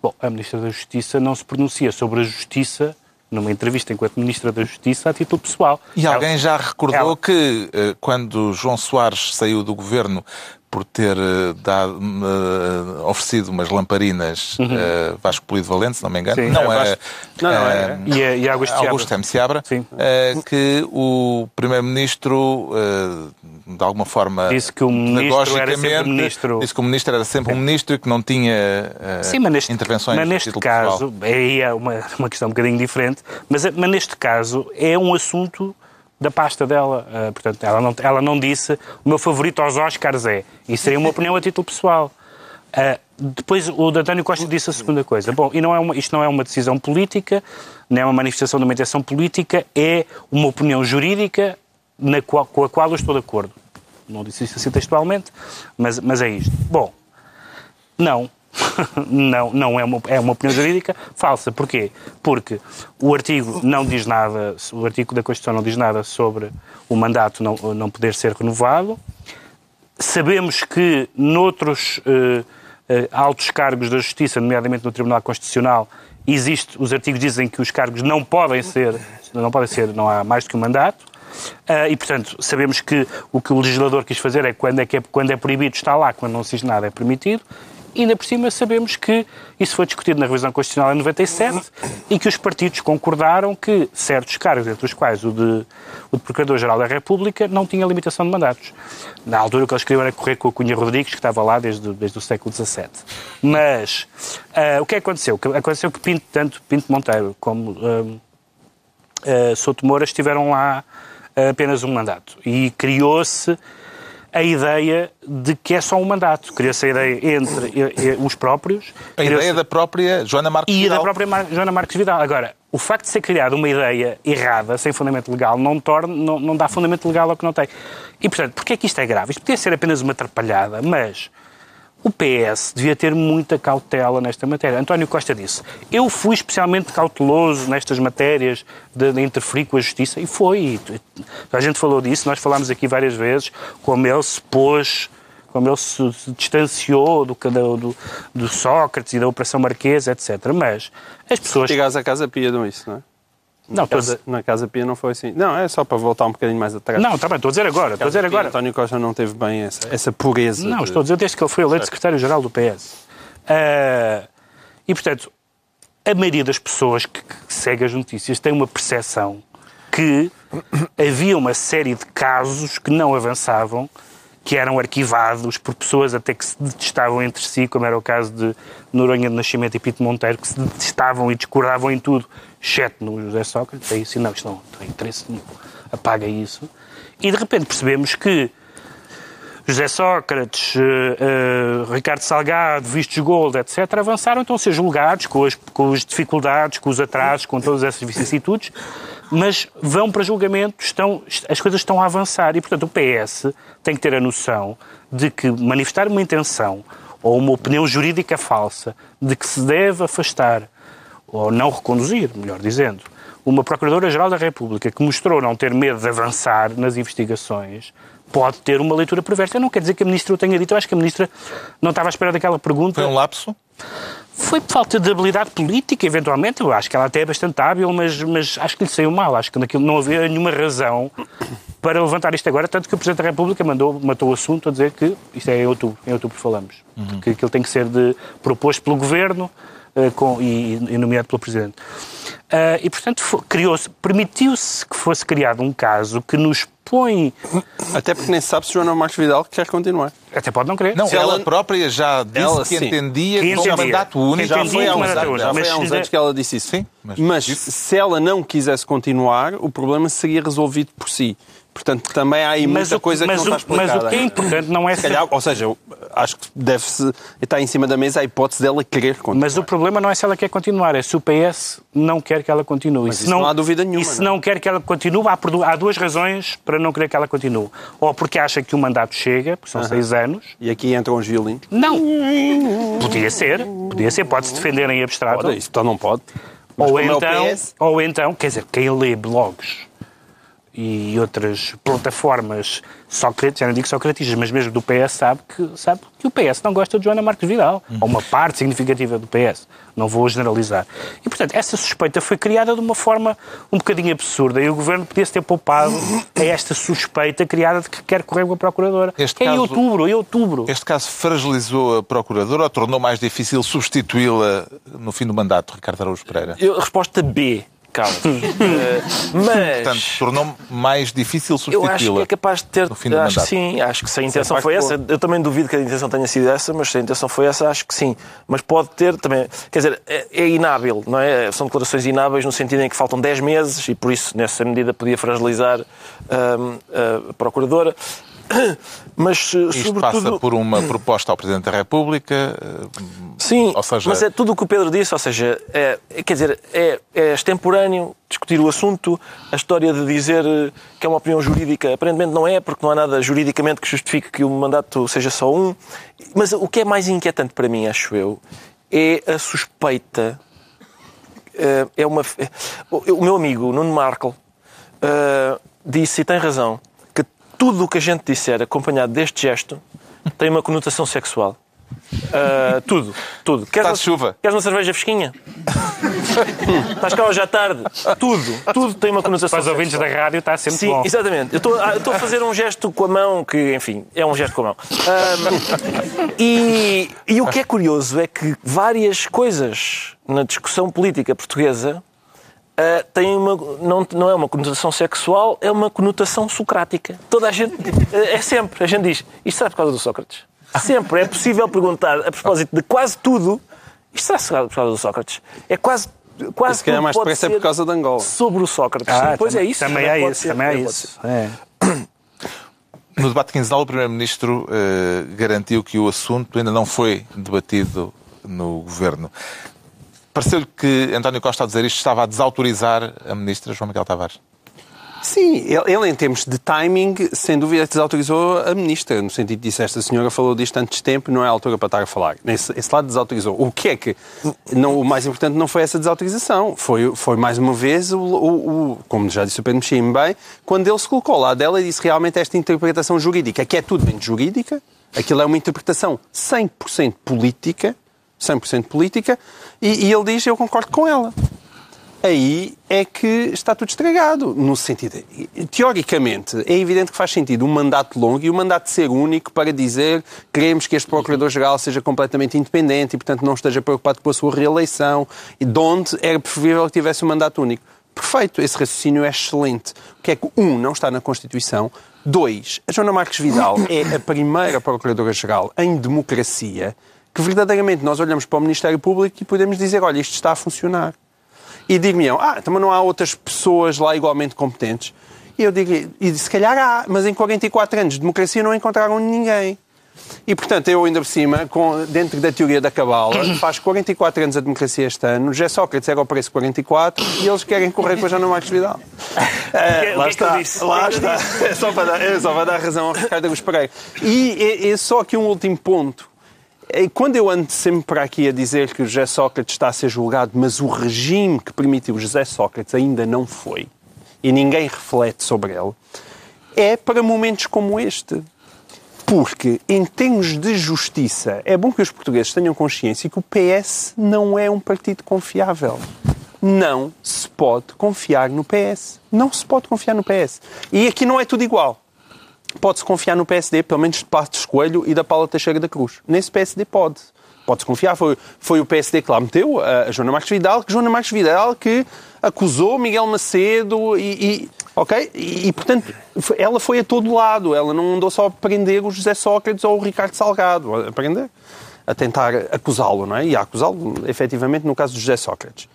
Bom, a Ministra da Justiça não se pronuncia sobre a justiça numa entrevista enquanto Ministra da Justiça a título pessoal. E alguém já recordou ela- que eh, quando João Soares saiu do governo por ter eh, dado, eh, oferecido umas lamparinas a Vasco Polido Valente, se não me engano, Sim. não É, é, Não, não, é- E a, e Augusto Seabra. Augusto M. Seabra, eh, que o Primeiro-Ministro, eh, de alguma forma, Disse que o ministro era sempre pedagogicamente, ministro. disse que o Ministro era sempre um Ministro e que não tinha Sim, mas neste, intervenções mas neste caso, pessoal. aí é uma, uma questão um bocadinho diferente, mas, mas neste caso é um assunto da pasta dela. Ah, portanto, ela não, ela não disse o meu favorito aos Oscars é. Isso seria uma opinião a título pessoal. Ah, depois o António Costa disse a segunda coisa. Bom, e não é uma, isto não é uma decisão política, não é uma manifestação de uma intenção política, é uma opinião jurídica na qual- com a qual eu estou de acordo. Não disse isso assim textualmente, mas, mas é isto. Bom, não. não, não é uma, é uma opinião jurídica falsa. Porquê? Porque o artigo não diz nada, o artigo da Constituição não diz nada sobre o mandato não, não poder ser renovado. Sabemos que noutros eh, eh, altos cargos da Justiça, nomeadamente no Tribunal Constitucional, existe, os artigos dizem que os cargos não podem ser, não podem ser, não há mais do que um mandato. Ah, e, portanto, sabemos que o que o legislador quis fazer é quando é, que é, quando é proibido está lá, quando não se diz nada é permitido. E ainda por cima sabemos que isso foi discutido na revisão constitucional em 97 e que os partidos concordaram que certos cargos, entre os quais o de, o de Procurador-Geral da República, não tinha limitação de mandatos. Na altura o que eles queriam era correr com a Cunha Rodrigues, que estava lá desde, desde o século XVII. Mas ah, o que aconteceu? Que Aconteceu que Pinto, tanto Pinto Monteiro como ah, Souto Moura estiveram lá apenas um mandato. E criou-se a ideia de que é só um mandato. Criou-se a ideia entre os próprios. A ideia da própria Joana Marques e da Vidal. própria Mar Joana Marques Vidal. Agora, o facto de ser criada uma ideia errada, sem fundamento legal, não, torna, não, não dá fundamento legal ao que não tem. E, portanto, porquê é que isto é grave? Isto podia ser apenas uma atrapalhada, mas o PS devia ter muita cautela nesta matéria. António Costa disse, eu fui especialmente cauteloso nestas matérias de, de interferir com a justiça, e foi. A gente falou disso, nós falámos aqui várias vezes, como ele se pôs como ele se, distanciou do, do, do, Sócrates e da Operação Marquesa, etc. Mas as pessoas... Chegares à Casa Pia dão isso, não é? Não, estou a Casa- na Casa Pia não foi assim. Não, é só para voltar um bocadinho mais atrás. não, está bem, estou a dizer agora, estou a dizer Pia, agora. António Costa não teve bem essa, essa pureza. Não, de- estou a dizer desde que ele foi eleito secretário-geral do PS. Ah, e, portanto, a maioria das pessoas que, que segue as notícias tem uma percepção que havia uma série de casos que não avançavam, que eram arquivados por pessoas até que se detestavam entre si, como era o caso de Noronha de Nascimento e Pito Monteiro, que se detestavam e discordavam em tudo, exceto no José Sócrates. Aí sim, não, isto não tem interesse nenhum. Apaga isso. E de repente percebemos que José Sócrates, eh, Ricardo Salgado, Vistos Gold, etc., avançaram, estão a ser julgados com as, com as dificuldades, com os atrasos, com todas essas vicissitudes, mas vão para julgamento, estão, as coisas estão a avançar. E, portanto, o PS tem que ter a noção de que manifestar uma intenção ou uma opinião jurídica falsa de que se deve afastar, ou não reconduzir, melhor dizendo, uma Procuradora-Geral da República que mostrou não ter medo de avançar nas investigações, pode ter uma leitura perversa. Eu não quer dizer que a Ministra o tenha dito, eu acho que a Ministra não estava à espera daquela pergunta. Foi um lapso? Foi por falta de habilidade política, eventualmente. Eu acho que ela até é bastante hábil, mas, mas acho que lhe saiu mal. Acho que naquilo não havia nenhuma razão para levantar isto agora, tanto que o Presidente da República mandou, matou o assunto a dizer que isto é em outubro, em outubro falamos. Uhum. Que aquilo tem que ser de, proposto pelo Governo uh, com, e, e nomeado pelo Presidente. Uh, e, portanto, criou-se, permitiu-se que fosse criado um caso que nos põe... Até porque nem se sabe se Joana Marques Vidal quer continuar. Até pode não querer. Não, Se ela, ela- própria já disse ela, que sim. entendia Que que um entendia. mandato único Já foi há uns, anos, já foi há uns anos que ela disse isso. Sim, mas mas disse- se ela não quisesse continuar, o problema seria resolvido por si. Portanto, também há aí Mas muita o- coisa mas que não o- está mas explicada. o que é importante não é Se calhar, ou seja, acho que deve-se estar em cima da mesa a hipótese dela querer continuar. Mas o problema não é se ela quer continuar, é se o PS não quer que ela continue. Mas isso não há dúvida nenhuma, E se não é? não quer que ela continue, há, há duas razões para não querer que ela continue. Ou porque acha que o mandato chega, porque são seis anos. E aqui entram os violinos. Não. Podia ser. Podia ser. Pode-se defender em abstrato. Pode, isso então não pode. Mas Ou é então, PS, ou então, quer dizer, quem lê blogs e outras plataformas socrates, já não digo socratistas, mas mesmo do PS, sabe que, sabe que o PS não gosta de Joana Marques Vidal. Ou uma parte significativa do PS. Não vou generalizar. E, portanto, essa suspeita foi criada de uma forma um bocadinho absurda e o Governo podia-se ter poupado a esta suspeita criada de que quer correr com a Procuradora. Este em caso- outubro, em outubro. Este caso fragilizou a Procuradora ou tornou mais difícil substituí-la no fim do mandato, Ricardo Araújo Pereira? Eu- resposta B, Eh, mas. Portanto, tornou mais difícil Eu acho que substituí-la. é capaz de ter. no fim do acho que sim, acho que se a intenção foi essa. Eu também duvido que a intenção tenha sido essa, mas se a intenção foi essa, acho que sim. Mas pode ter também. Quer dizer, é, é inábil, não é? São declarações inábeis no sentido em que faltam 10 meses e por isso, nessa medida, podia fragilizar hum, a Procuradora. Mas, eh, Isto sobretudo. passa por uma proposta ao Presidente da República. eh, Sim, Ou seja- mas é tudo o que o Pedro disse, ou seja, é, é- quer dizer, é, é extemporâneo discutir o assunto, a história de dizer eh, que é uma opinião jurídica, aparentemente não é, porque não há nada juridicamente que justifique que o mandato seja só um. Mas o que é mais inquietante para mim, acho eu, é a suspeita. É uma, o meu amigo Nuno Markel eh, disse, e tem razão, tudo o que a gente disser acompanhado deste gesto tem uma conotação sexual. Uh, tudo, tudo. Queres Está uma, chuva. Queres uma cerveja fresquinha? Estás cá hoje à tarde? Tudo, tudo tem uma conotação Para os ouvintes da rádio está sempre Sim, bom. exatamente. Eu estou a- fazer um gesto com a mão que, enfim, é um gesto com a mão. Ahm, e, e o que é curioso é que várias coisas na discussão política portuguesa ah, têm uma, não, não é uma conotação sexual, é uma conotação socrática. Toda a gente, é sempre, a gente diz, isto será por causa do Sócrates? Sempre é possível perguntar, a propósito de quase tudo, isto será por causa do Sócrates? É quase. Quase Se calhar tudo mais pode depressa é ser por causa de Angola. Sobre o Sócrates. Ah, pois é isso. Também é isso, ser, também é isso. É. No debate quinzenal, o Primeiro-Ministro eh, garantiu que o assunto ainda não foi debatido no Governo. Pareceu-lhe que António Costa, a dizer isto, estava a desautorizar a Ministra João Miguel Tavares? Sim, ele, ele, em termos de timing, sem dúvida desautorizou a ministra, no sentido de dizer esta senhora falou disto antes de tempo, não é a altura para estar a falar. Nesse, esse lado desautorizou. O que é que, não, o mais importante não foi essa desautorização, foi, foi mais uma vez, o, o- o- como já disse o Pedro Mexia bem, quando ele se colocou lado dela e disse realmente esta interpretação jurídica, que é tudo bem jurídica, aquilo é uma interpretação 100% política, 100% política, e, e ele diz, eu concordo com ela aí é que está tudo estragado. No sentido. Teoricamente, é evidente que faz sentido um mandato longo e o mandato ser único para dizer queremos que este Procurador-Geral seja completamente independente e, portanto, não esteja preocupado com a sua reeleição, e de onde era preferível que tivesse um mandato único. Perfeito, esse raciocínio é excelente. O que é que, um, não está na Constituição, dois, a Joana Marques Vidal é a primeira Procuradora-Geral em democracia que verdadeiramente nós olhamos para o Ministério Público e podemos dizer, olha, isto está a funcionar e digo-me, ah, também não há outras pessoas lá igualmente competentes. E eu digo, e se calhar há, mas em 44 anos de democracia não encontraram ninguém. E, portanto, eu ainda por cima, com, dentro da teoria da cabala, faz 44 anos a democracia este ano, José Sócrates era o preço 44 e eles querem correr com a Jana Marques Vidal. lá é está, disse? lá que é eu está. É só, para dar, é só para dar razão ao Ricardo Agus Pereira. E é, é só aqui um último ponto. Quando eu ando sempre para aqui a dizer que o José Sócrates está a ser julgado, mas o regime que permitiu o José Sócrates ainda não foi, e ninguém reflete sobre ele, é para momentos como este. Porque, em termos de justiça, é bom que os portugueses tenham consciência que o PS não é um partido confiável. Não se pode confiar no PS. Não se pode confiar no PS. E aqui não é tudo igual. Pode-se confiar no PSD, pelo menos de Passos Coelho e da Paula Teixeira da Cruz. Nesse PSD pode. Pode-se confiar. Foi, foi o PSD que lá meteu, a, a Joana Marques Vidal, que Joana Marques Vidal que acusou Miguel Macedo e, e ok? E, e, portanto, ela foi a todo lado. Ela não andou só a prender o José Sócrates ou o Ricardo Salgado. A prender, a tentar acusá-lo, não é? E a acusá-lo, efetivamente, no caso do José Sócrates.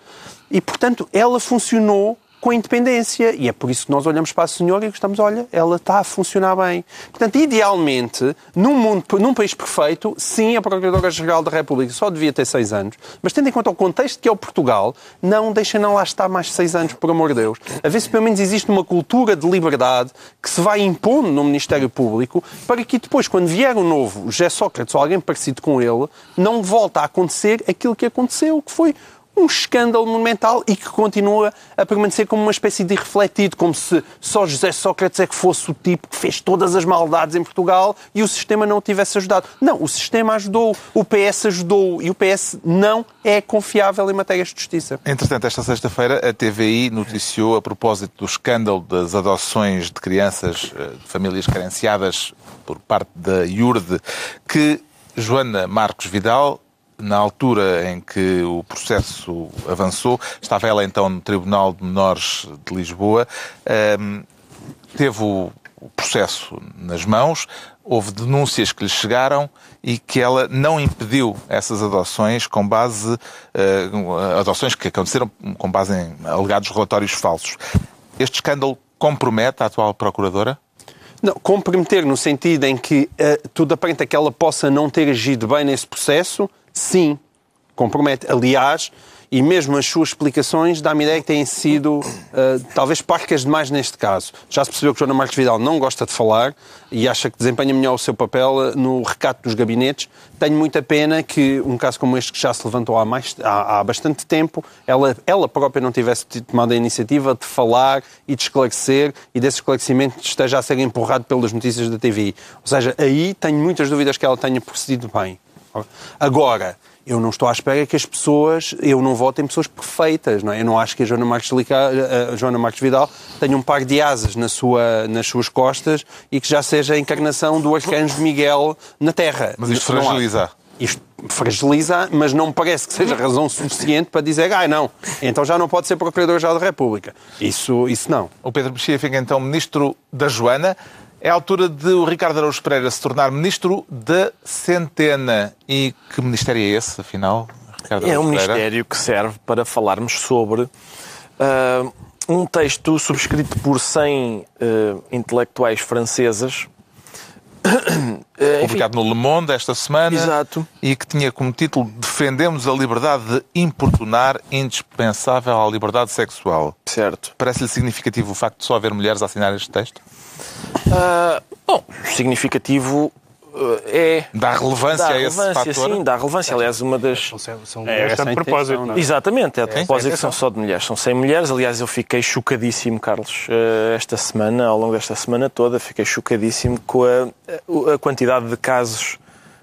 E, portanto, ela funcionou com independência. E é por isso que nós olhamos para a senhora e gostamos, olha, ela está a funcionar bem. Portanto, idealmente, num, mundo, num país perfeito, sim, a Procuradora-Geral da República só devia ter seis anos, mas tendo em conta o contexto que é o Portugal, não deixa não lá estar mais seis anos, por amor de Deus. A ver se pelo menos existe uma cultura de liberdade que se vai impondo no Ministério Público para que depois, quando vier o um novo José Sócrates ou alguém parecido com ele, não volta a acontecer aquilo que aconteceu, que foi um escândalo monumental e que continua a permanecer como uma espécie de irrefletido, como se só José Sócrates é que fosse o tipo que fez todas as maldades em Portugal e o sistema não o tivesse ajudado. Não, o sistema ajudou, o PS ajudou e o PS não é confiável em matérias de justiça. Entretanto, esta sexta-feira a TVI noticiou a propósito do escândalo das adoções de crianças eh, de famílias carenciadas por parte da IURD que Joana Marcos Vidal na altura em que o processo avançou, estava ela então no Tribunal de Menores de Lisboa, teve o processo nas mãos, houve denúncias que lhe chegaram e que ela não impediu essas adoções com base uh, adoções que aconteceram com base em alegados relatórios falsos. Este escândalo compromete a atual procuradora? Não, comprometer no sentido em que uh, tudo aparenta que ela possa não ter agido bem nesse processo, sim, compromete. Aliás, e mesmo as suas explicações dá-me ideia que têm sido uh, talvez parcas demais neste caso. Já se percebeu que Joana Marques Vidal não gosta de falar e acha que desempenha melhor o seu papel eh, no recato dos gabinetes. Tenho muita pena que um caso como este, que já se levantou há, mais, há, há bastante tempo, ela, ela própria não tivesse tomado a iniciativa de falar e de esclarecer e desse esclarecimento esteja a ser empurrado pelas notícias da TV. Ou seja, aí tenho muitas dúvidas que ela tenha procedido bem. Agora, eu não estou à espera que as pessoas, eu não voto em pessoas perfeitas, não é? Eu não acho que a Joana Marques, a Joana Marques Vidal tenha um par de asas na sua, nas suas costas e que já seja a encarnação do arcanjo de Miguel na Terra. Mas isto fragiliza. Isto fragiliza, mas não me parece que seja razão suficiente para dizer, ah, não, então já não pode ser Procurador-Geral da República. Isso, isso não. O Pedro Mexia fica então Ministro da Joana. É a altura de o Ricardo Araújo Pereira se tornar ministro da Centena. E que ministério é esse, afinal? Ricardo é um Pereira? ministério que serve para falarmos sobre uh, um texto subscrito por 100 uh, intelectuais francesas. Publicado no Le Monde esta semana. Exato. E que tinha como título Defendemos a liberdade de importunar, indispensável à liberdade sexual. Certo. Parece-lhe significativo o facto de só haver mulheres a assinar este texto? Uh, bom, significativo uh, é. Dá relevância, dá a esse relevância, fator? Sim, dá relevância. Aliás, uma das. São, são é, de propósito. Não é? Exatamente, é de propósito que são só de mulheres. São 100 mulheres. Aliás, eu fiquei chocadíssimo, Carlos, uh, esta semana, ao longo desta semana toda, fiquei chocadíssimo com a, a quantidade de casos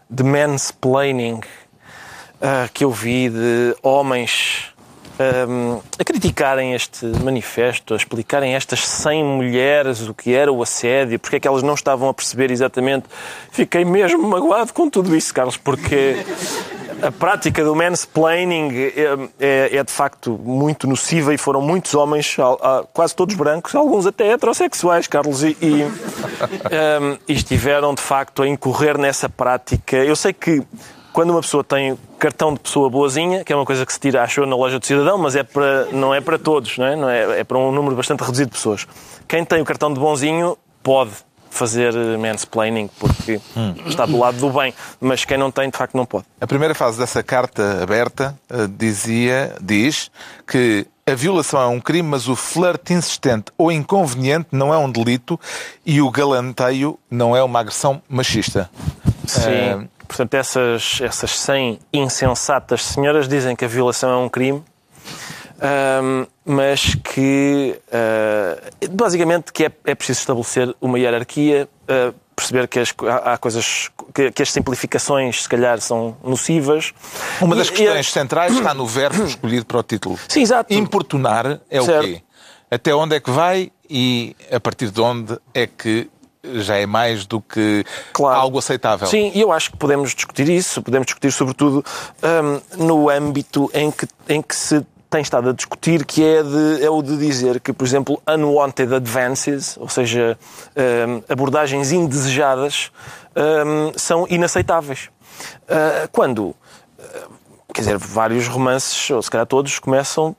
de mansplaining uh, que eu vi de homens um, a criticarem este manifesto, a explicarem estas 100 mulheres o que era o assédio, porque é que elas não estavam a perceber exatamente. Fiquei mesmo magoado com tudo isso, Carlos, porque a prática do mansplaining é, é, é de facto muito nociva e foram muitos homens, quase todos brancos, alguns até heterossexuais, Carlos, e, e, um, e estiveram de facto a incorrer nessa prática. Eu sei que quando uma pessoa tem cartão de pessoa boazinha, que é uma coisa que se tira, achou, na loja do cidadão, mas é para, não é para todos, não é? Não é, é para um número bastante reduzido de pessoas. Quem tem o cartão de bonzinho pode fazer mansplaining, porque hum. está do lado do bem, mas quem não tem, de facto, não pode. A primeira fase dessa carta aberta uh, dizia, diz que a violação é um crime, mas o flerte insistente ou inconveniente não é um delito e o galanteio não é uma agressão machista. Sim. Uh, portanto, essas, essas 100 insensatas senhoras dizem que a violação é um crime, ahm, mas que, ah, basicamente, que é, é preciso estabelecer uma hierarquia, ah, perceber que as, há, há coisas, que, que as simplificações, se calhar, são nocivas. Uma E- das e- questões centrais está no verbo escolhido para o título. Sim, exato. Importunar é o Certo. quê? Até onde é que vai e a partir de onde é que já é mais do que Claro. algo aceitável? Sim, e eu acho que podemos discutir isso, podemos discutir sobretudo hum, no âmbito em que, em que se tem estado a discutir, que é, de- é o de dizer que, por exemplo, unwanted advances, ou seja, hum, abordagens indesejadas, hum, são inaceitáveis. Ah, quando, ah, quer dizer, vários romances, ou se calhar todos, começam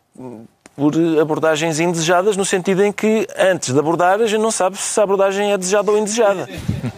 por abordagens indesejadas, no sentido em que, antes de abordar, a gente não sabe se a abordagem é desejada ou indesejada.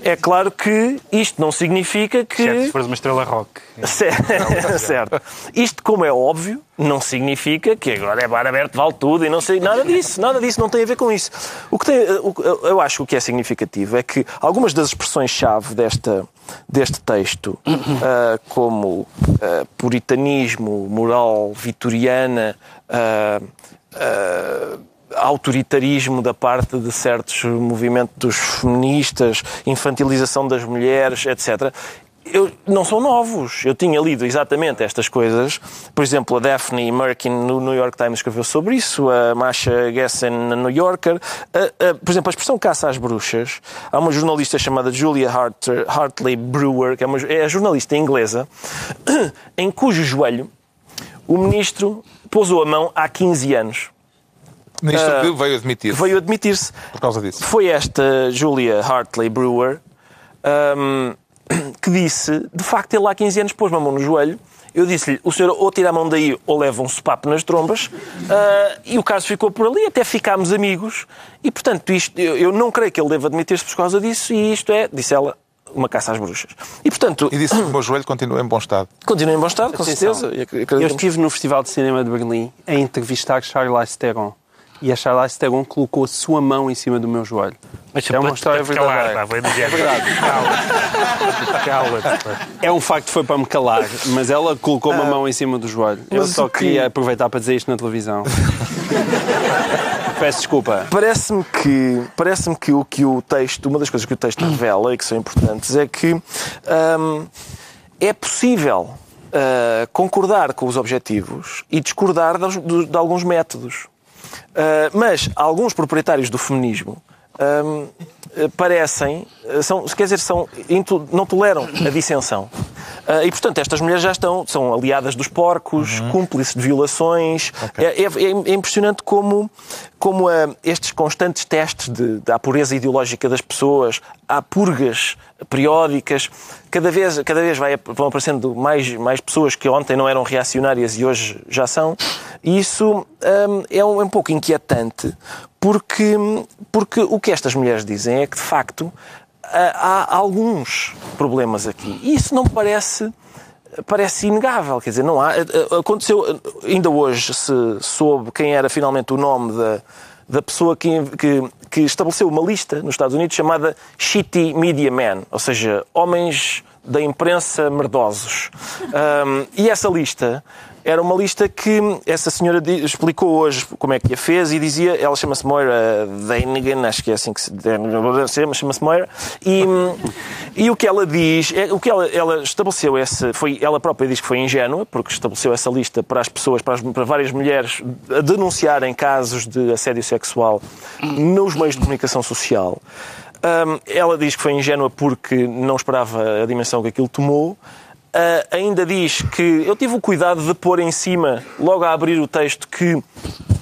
É claro que isto não significa Certo, se que. fores uma estrela rock. Cer- certo. Isto, como é óbvio, não significa que agora é bar aberto, vale tudo e não sei. Nada disso, nada disso, não tem a ver com isso. O que tem, que- eu acho que o que é significativo é que algumas das expressões-chave desta, deste texto, ah, como ah, puritanismo, moral vitoriana, ah, ah, autoritarismo da parte de certos movimentos feministas, infantilização das mulheres, etc. Eu, não são novos. Eu tinha lido exatamente estas coisas. Por exemplo, a Daphne Merkin no New York Times escreveu sobre isso, a Masha Gessen na New Yorker. A- a- por exemplo, a expressão caça às bruxas. Há uma jornalista chamada Julia Hart, Hartley Brewer, que é, uma, é a jornalista inglesa, em cujo joelho o ministro pousou a mão há 15 anos. Nisto Ah, que veio admitir Veio admitir-se. por causa disso. Foi esta Julia Hartley Brewer hum, que disse, de facto, ele há 15 anos pôs-me a mão no joelho. Eu disse-lhe, o senhor ou tira a mão daí ou leva um sopapo nas trombas. Ah, e o caso ficou por ali, até ficámos amigos. E, portanto, isto, eu, eu não creio que ele deva admitir-se por causa disso. E isto é, disse ela, uma caça às bruxas. E, portanto, E disse que o meu joelho continua em bom estado. continua em bom estado, com Atenção. certeza. Eu estive no Festival de Cinema de Berlim a entrevistar Charlize Theron. E a Charlize Theron colocou a sua mão em cima do meu joelho. Mas é uma história calar, verdadeira. É verdade. Cala-te. É um facto que foi para me calar, mas ela colocou uma mão em cima do joelho. Eu só queria aproveitar para dizer isto na televisão. Peço desculpa. Parece-me que, parece que o que o texto, uma das coisas que o texto revela e que são importantes é que hum, é possível ah, concordar com os objetivos e discordar dos- do- de, alguns métodos. Ah, mas alguns proprietários do feminismo eh, parecem, são, quer dizer, são, não toleram a dissensão. Ah, e, portanto, estas mulheres já estão, são aliadas dos porcos, cúmplices de violações. É, é- é impressionante como, como ah, estes constantes testes de, da pureza ideológica das pessoas, há purgas periódicas, cada vez, cada vez vai, vão aparecendo mais, mais pessoas que ontem não eram reacionárias e hoje já são. E isso hum, é, um, é um pouco inquietante, porque, porque o que estas mulheres dizem é que, de facto, há, alguns problemas aqui. E isso não parece parece inegável, quer dizer, não há. Aconteceu, ainda hoje se soube quem era finalmente o nome da, da pessoa que, que, que estabeleceu uma lista nos Estados Unidos chamada Shitty Media Men, ou seja, homens da imprensa merdosos. Um, e essa lista era uma lista que essa senhora explicou hoje como é que a fez e dizia, ela chama-se Moira Danigan, acho que é assim que se chama, chama-se Moira, e, e o que ela diz, é, o que ela, ela estabeleceu essa, foi, ela própria diz que foi ingênua, porque estabeleceu essa lista para as pessoas, para, as- para várias mulheres denunciarem casos de assédio sexual nos meios de comunicação social. Hum, ela diz que foi ingênua porque não esperava a dimensão que aquilo tomou. Ah, ainda diz que eu tive o cuidado de pôr em cima, logo a abrir o texto, que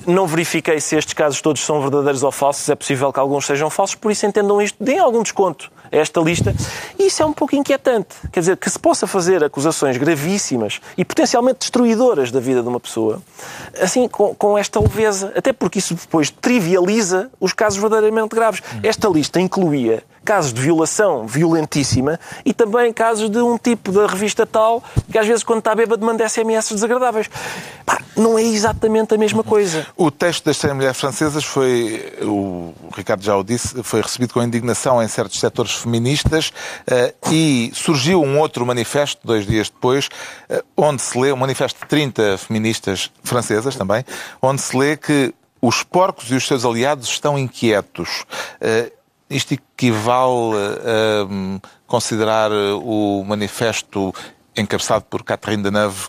não verifiquei se estes casos todos são verdadeiros ou falsos. É possível que alguns sejam falsos, por isso entendam isto, deem algum desconto esta lista. E isso é um pouco inquietante. Quer dizer, que se possa fazer acusações gravíssimas e potencialmente destruidoras da vida de uma pessoa, assim, com, com esta leveza. Até porque isso depois trivializa os casos verdadeiramente graves. Esta lista incluía casos de violação violentíssima e também casos de um tipo da revista tal que às vezes quando está bêbado manda SMS desagradáveis. Pá, não é exatamente a mesma coisa. O texto das 100 mulheres francesas foi, o Ricardo já o disse, foi recebido com indignação em certos setores feministas eh, e surgiu um outro manifesto, dois dias depois, eh, onde se lê, um manifesto de 30 feministas francesas também, onde se lê que os porcos e os seus aliados estão inquietos. Isto equivale a hum, considerar o manifesto encabeçado por Catherine Deneuve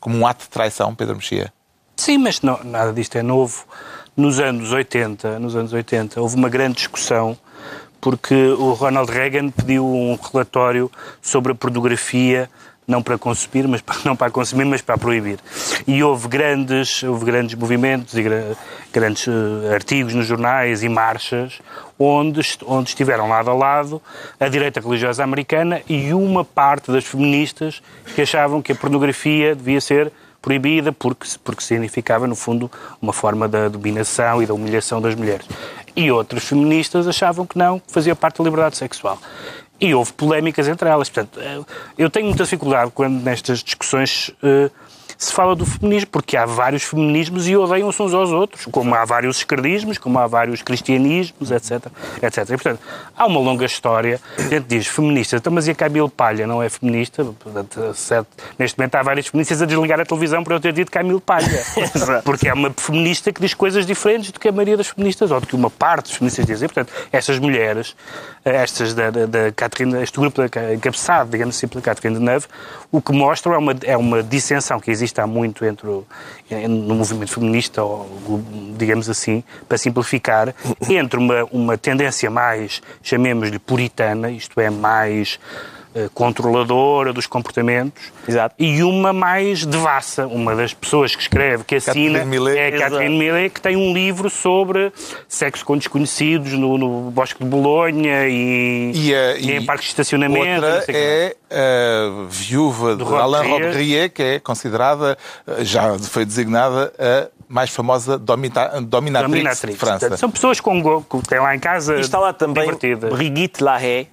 como um ato de traição, Pedro Mexia? Sim, mas não, nada disto é novo. Nos anos 80, nos anos 80, houve uma grande discussão porque o Ronald Reagan pediu um relatório sobre a pornografia não para consumir, mas para, não para consumir, mas para proibir. E houve grandes, houve grandes movimentos e grandes uh, artigos nos jornais e marchas onde, onde estiveram lado a lado a direita religiosa americana e uma parte das feministas que achavam que a pornografia devia ser proibida porque, porque significava, no fundo, uma forma da dominação e da humilhação das mulheres. E outras feministas achavam que não, que fazia parte da liberdade sexual. E houve polémicas entre elas. Portanto, eh, eu tenho muita dificuldade quando nestas discussões uh, se fala do feminismo, porque há vários feminismos e odeiam-se uns aos outros, como há vários esquerdismos, como há vários cristianismos, etc. etc. E, portanto, há uma longa história. A gente diz feminista, então, mas e a Camille Palha não é feminista? Portanto, certo, neste momento há várias feministas a desligar a televisão por eu ter dito Camille Palha. porque é uma feminista que diz coisas diferentes do que a maioria das feministas, ou do que uma parte dos feministas dizem. Portanto, estas mulheres, estas da, da, da Catherine, este grupo encabeçado, digamos assim, pela Catherine Deneuve, o que mostram é uma, é uma dissensão que existe existe há muito entre o, no movimento feminista, ou, digamos assim, para simplificar, entre uma, uma tendência mais, chamemos-lhe, puritana, isto é, mais controladora dos comportamentos Exato. e uma mais devassa. Uma das pessoas que escreve, que assina, é a Catherine Millet, que tem um livro sobre sexo com desconhecidos no, no Bosque de Bolonha e, e, a, e, e em parques de estacionamento. Outra é a viúva de Alain Robbe que é considerada, já foi designada a mais famosa domina, dominatrix, dominatrix de França. São pessoas com, que têm lá em casa E está lá também Brigitte Lahaye,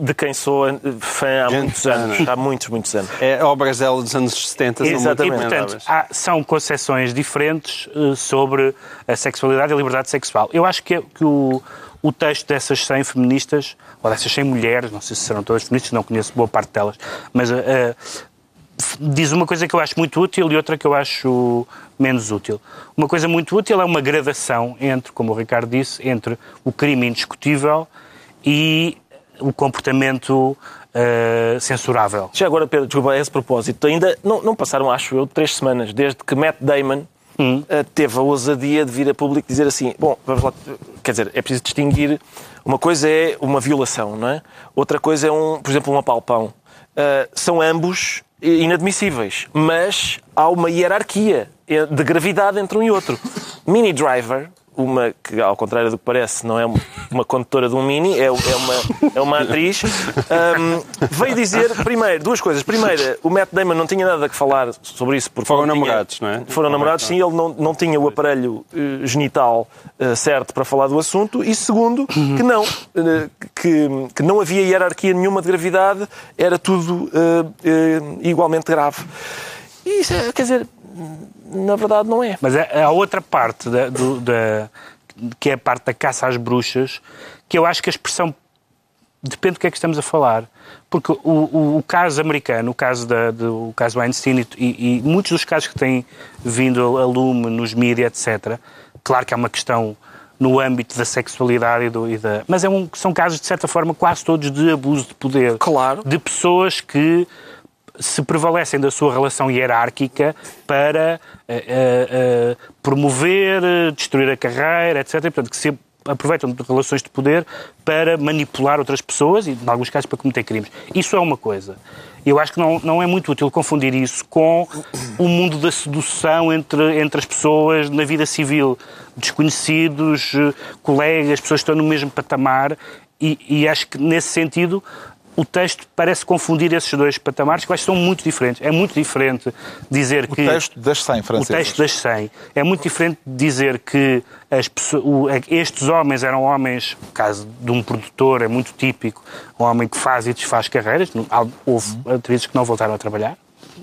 de quem sou fã há muitos anos. Há muitos, muitos anos. É obras dela dos anos 70. Exatamente. E, portanto, há, são concepções diferentes uh, sobre a sexualidade e a liberdade sexual. Eu acho que, que o, o texto dessas 100 feministas, ou dessas 100 mulheres, não sei se serão todas feministas, não conheço boa parte delas, mas uh, diz uma coisa que eu acho muito útil e outra que eu acho menos útil. Uma coisa muito útil é uma gradação entre, como o Ricardo disse, entre o crime indiscutível e o comportamento uh, censurável. Já agora, Pedro, desculpa, a esse propósito, ainda não, não passaram, acho eu, três semanas desde que Matt Damon hum. uh, teve a ousadia de vir a público dizer assim: bom, vamos lá, quer dizer, é preciso distinguir. Uma coisa é uma violação, não é? Outra coisa é, um, por exemplo, um apalpão. Uh, são ambos inadmissíveis, mas há uma hierarquia de gravidade entre um e outro. Mini Driver uma que, ao contrário do que parece, não é uma condutora de um Mini, é, é, uma, é uma atriz, um, veio dizer, primeiro, duas coisas. Primeira, o Matt Damon não tinha nada que falar sobre isso. Porque foram namorados, não é? Foram namorados, sim. Ele não, não tinha o aparelho uh, genital uh, certo para falar do assunto. E segundo, que não, uh, que, que não havia hierarquia nenhuma de gravidade, era tudo igualmente grave. E isso, quer dizer, na verdade não é. Mas a, outra parte, da, do, da, que é a parte da caça às bruxas, que eu acho que a expressão depende do que é que estamos a falar. Porque o, o, o caso americano, o caso, da, do, o caso Weinstein e, e, muitos dos casos que têm vindo a lume nos mídias, etc., claro que é uma questão no âmbito da sexualidade e, do, e da... Mas é um, são casos, de certa forma, quase todos de abuso de poder. Claro. De pessoas que se prevalecem da sua relação hierárquica para uh, uh, promover, destruir a carreira, etc. Portanto, que se aproveitam de relações de poder para manipular outras pessoas e, em alguns casos, para cometer crimes. Isso é uma coisa. Eu acho que não, não é muito útil confundir isso com o mundo da sedução entre, entre as pessoas na vida civil. Desconhecidos, colegas, pessoas que estão no mesmo patamar. E, e acho que, nesse sentido, o texto parece confundir esses dois patamares, que são muito diferentes. É muito diferente dizer o que... O texto das 100 francesas. O texto das 100. É muito diferente dizer que as, estes homens eram homens, no caso de um produtor, é muito típico, um homem que faz e desfaz carreiras. Houve atrizes que não voltaram a trabalhar,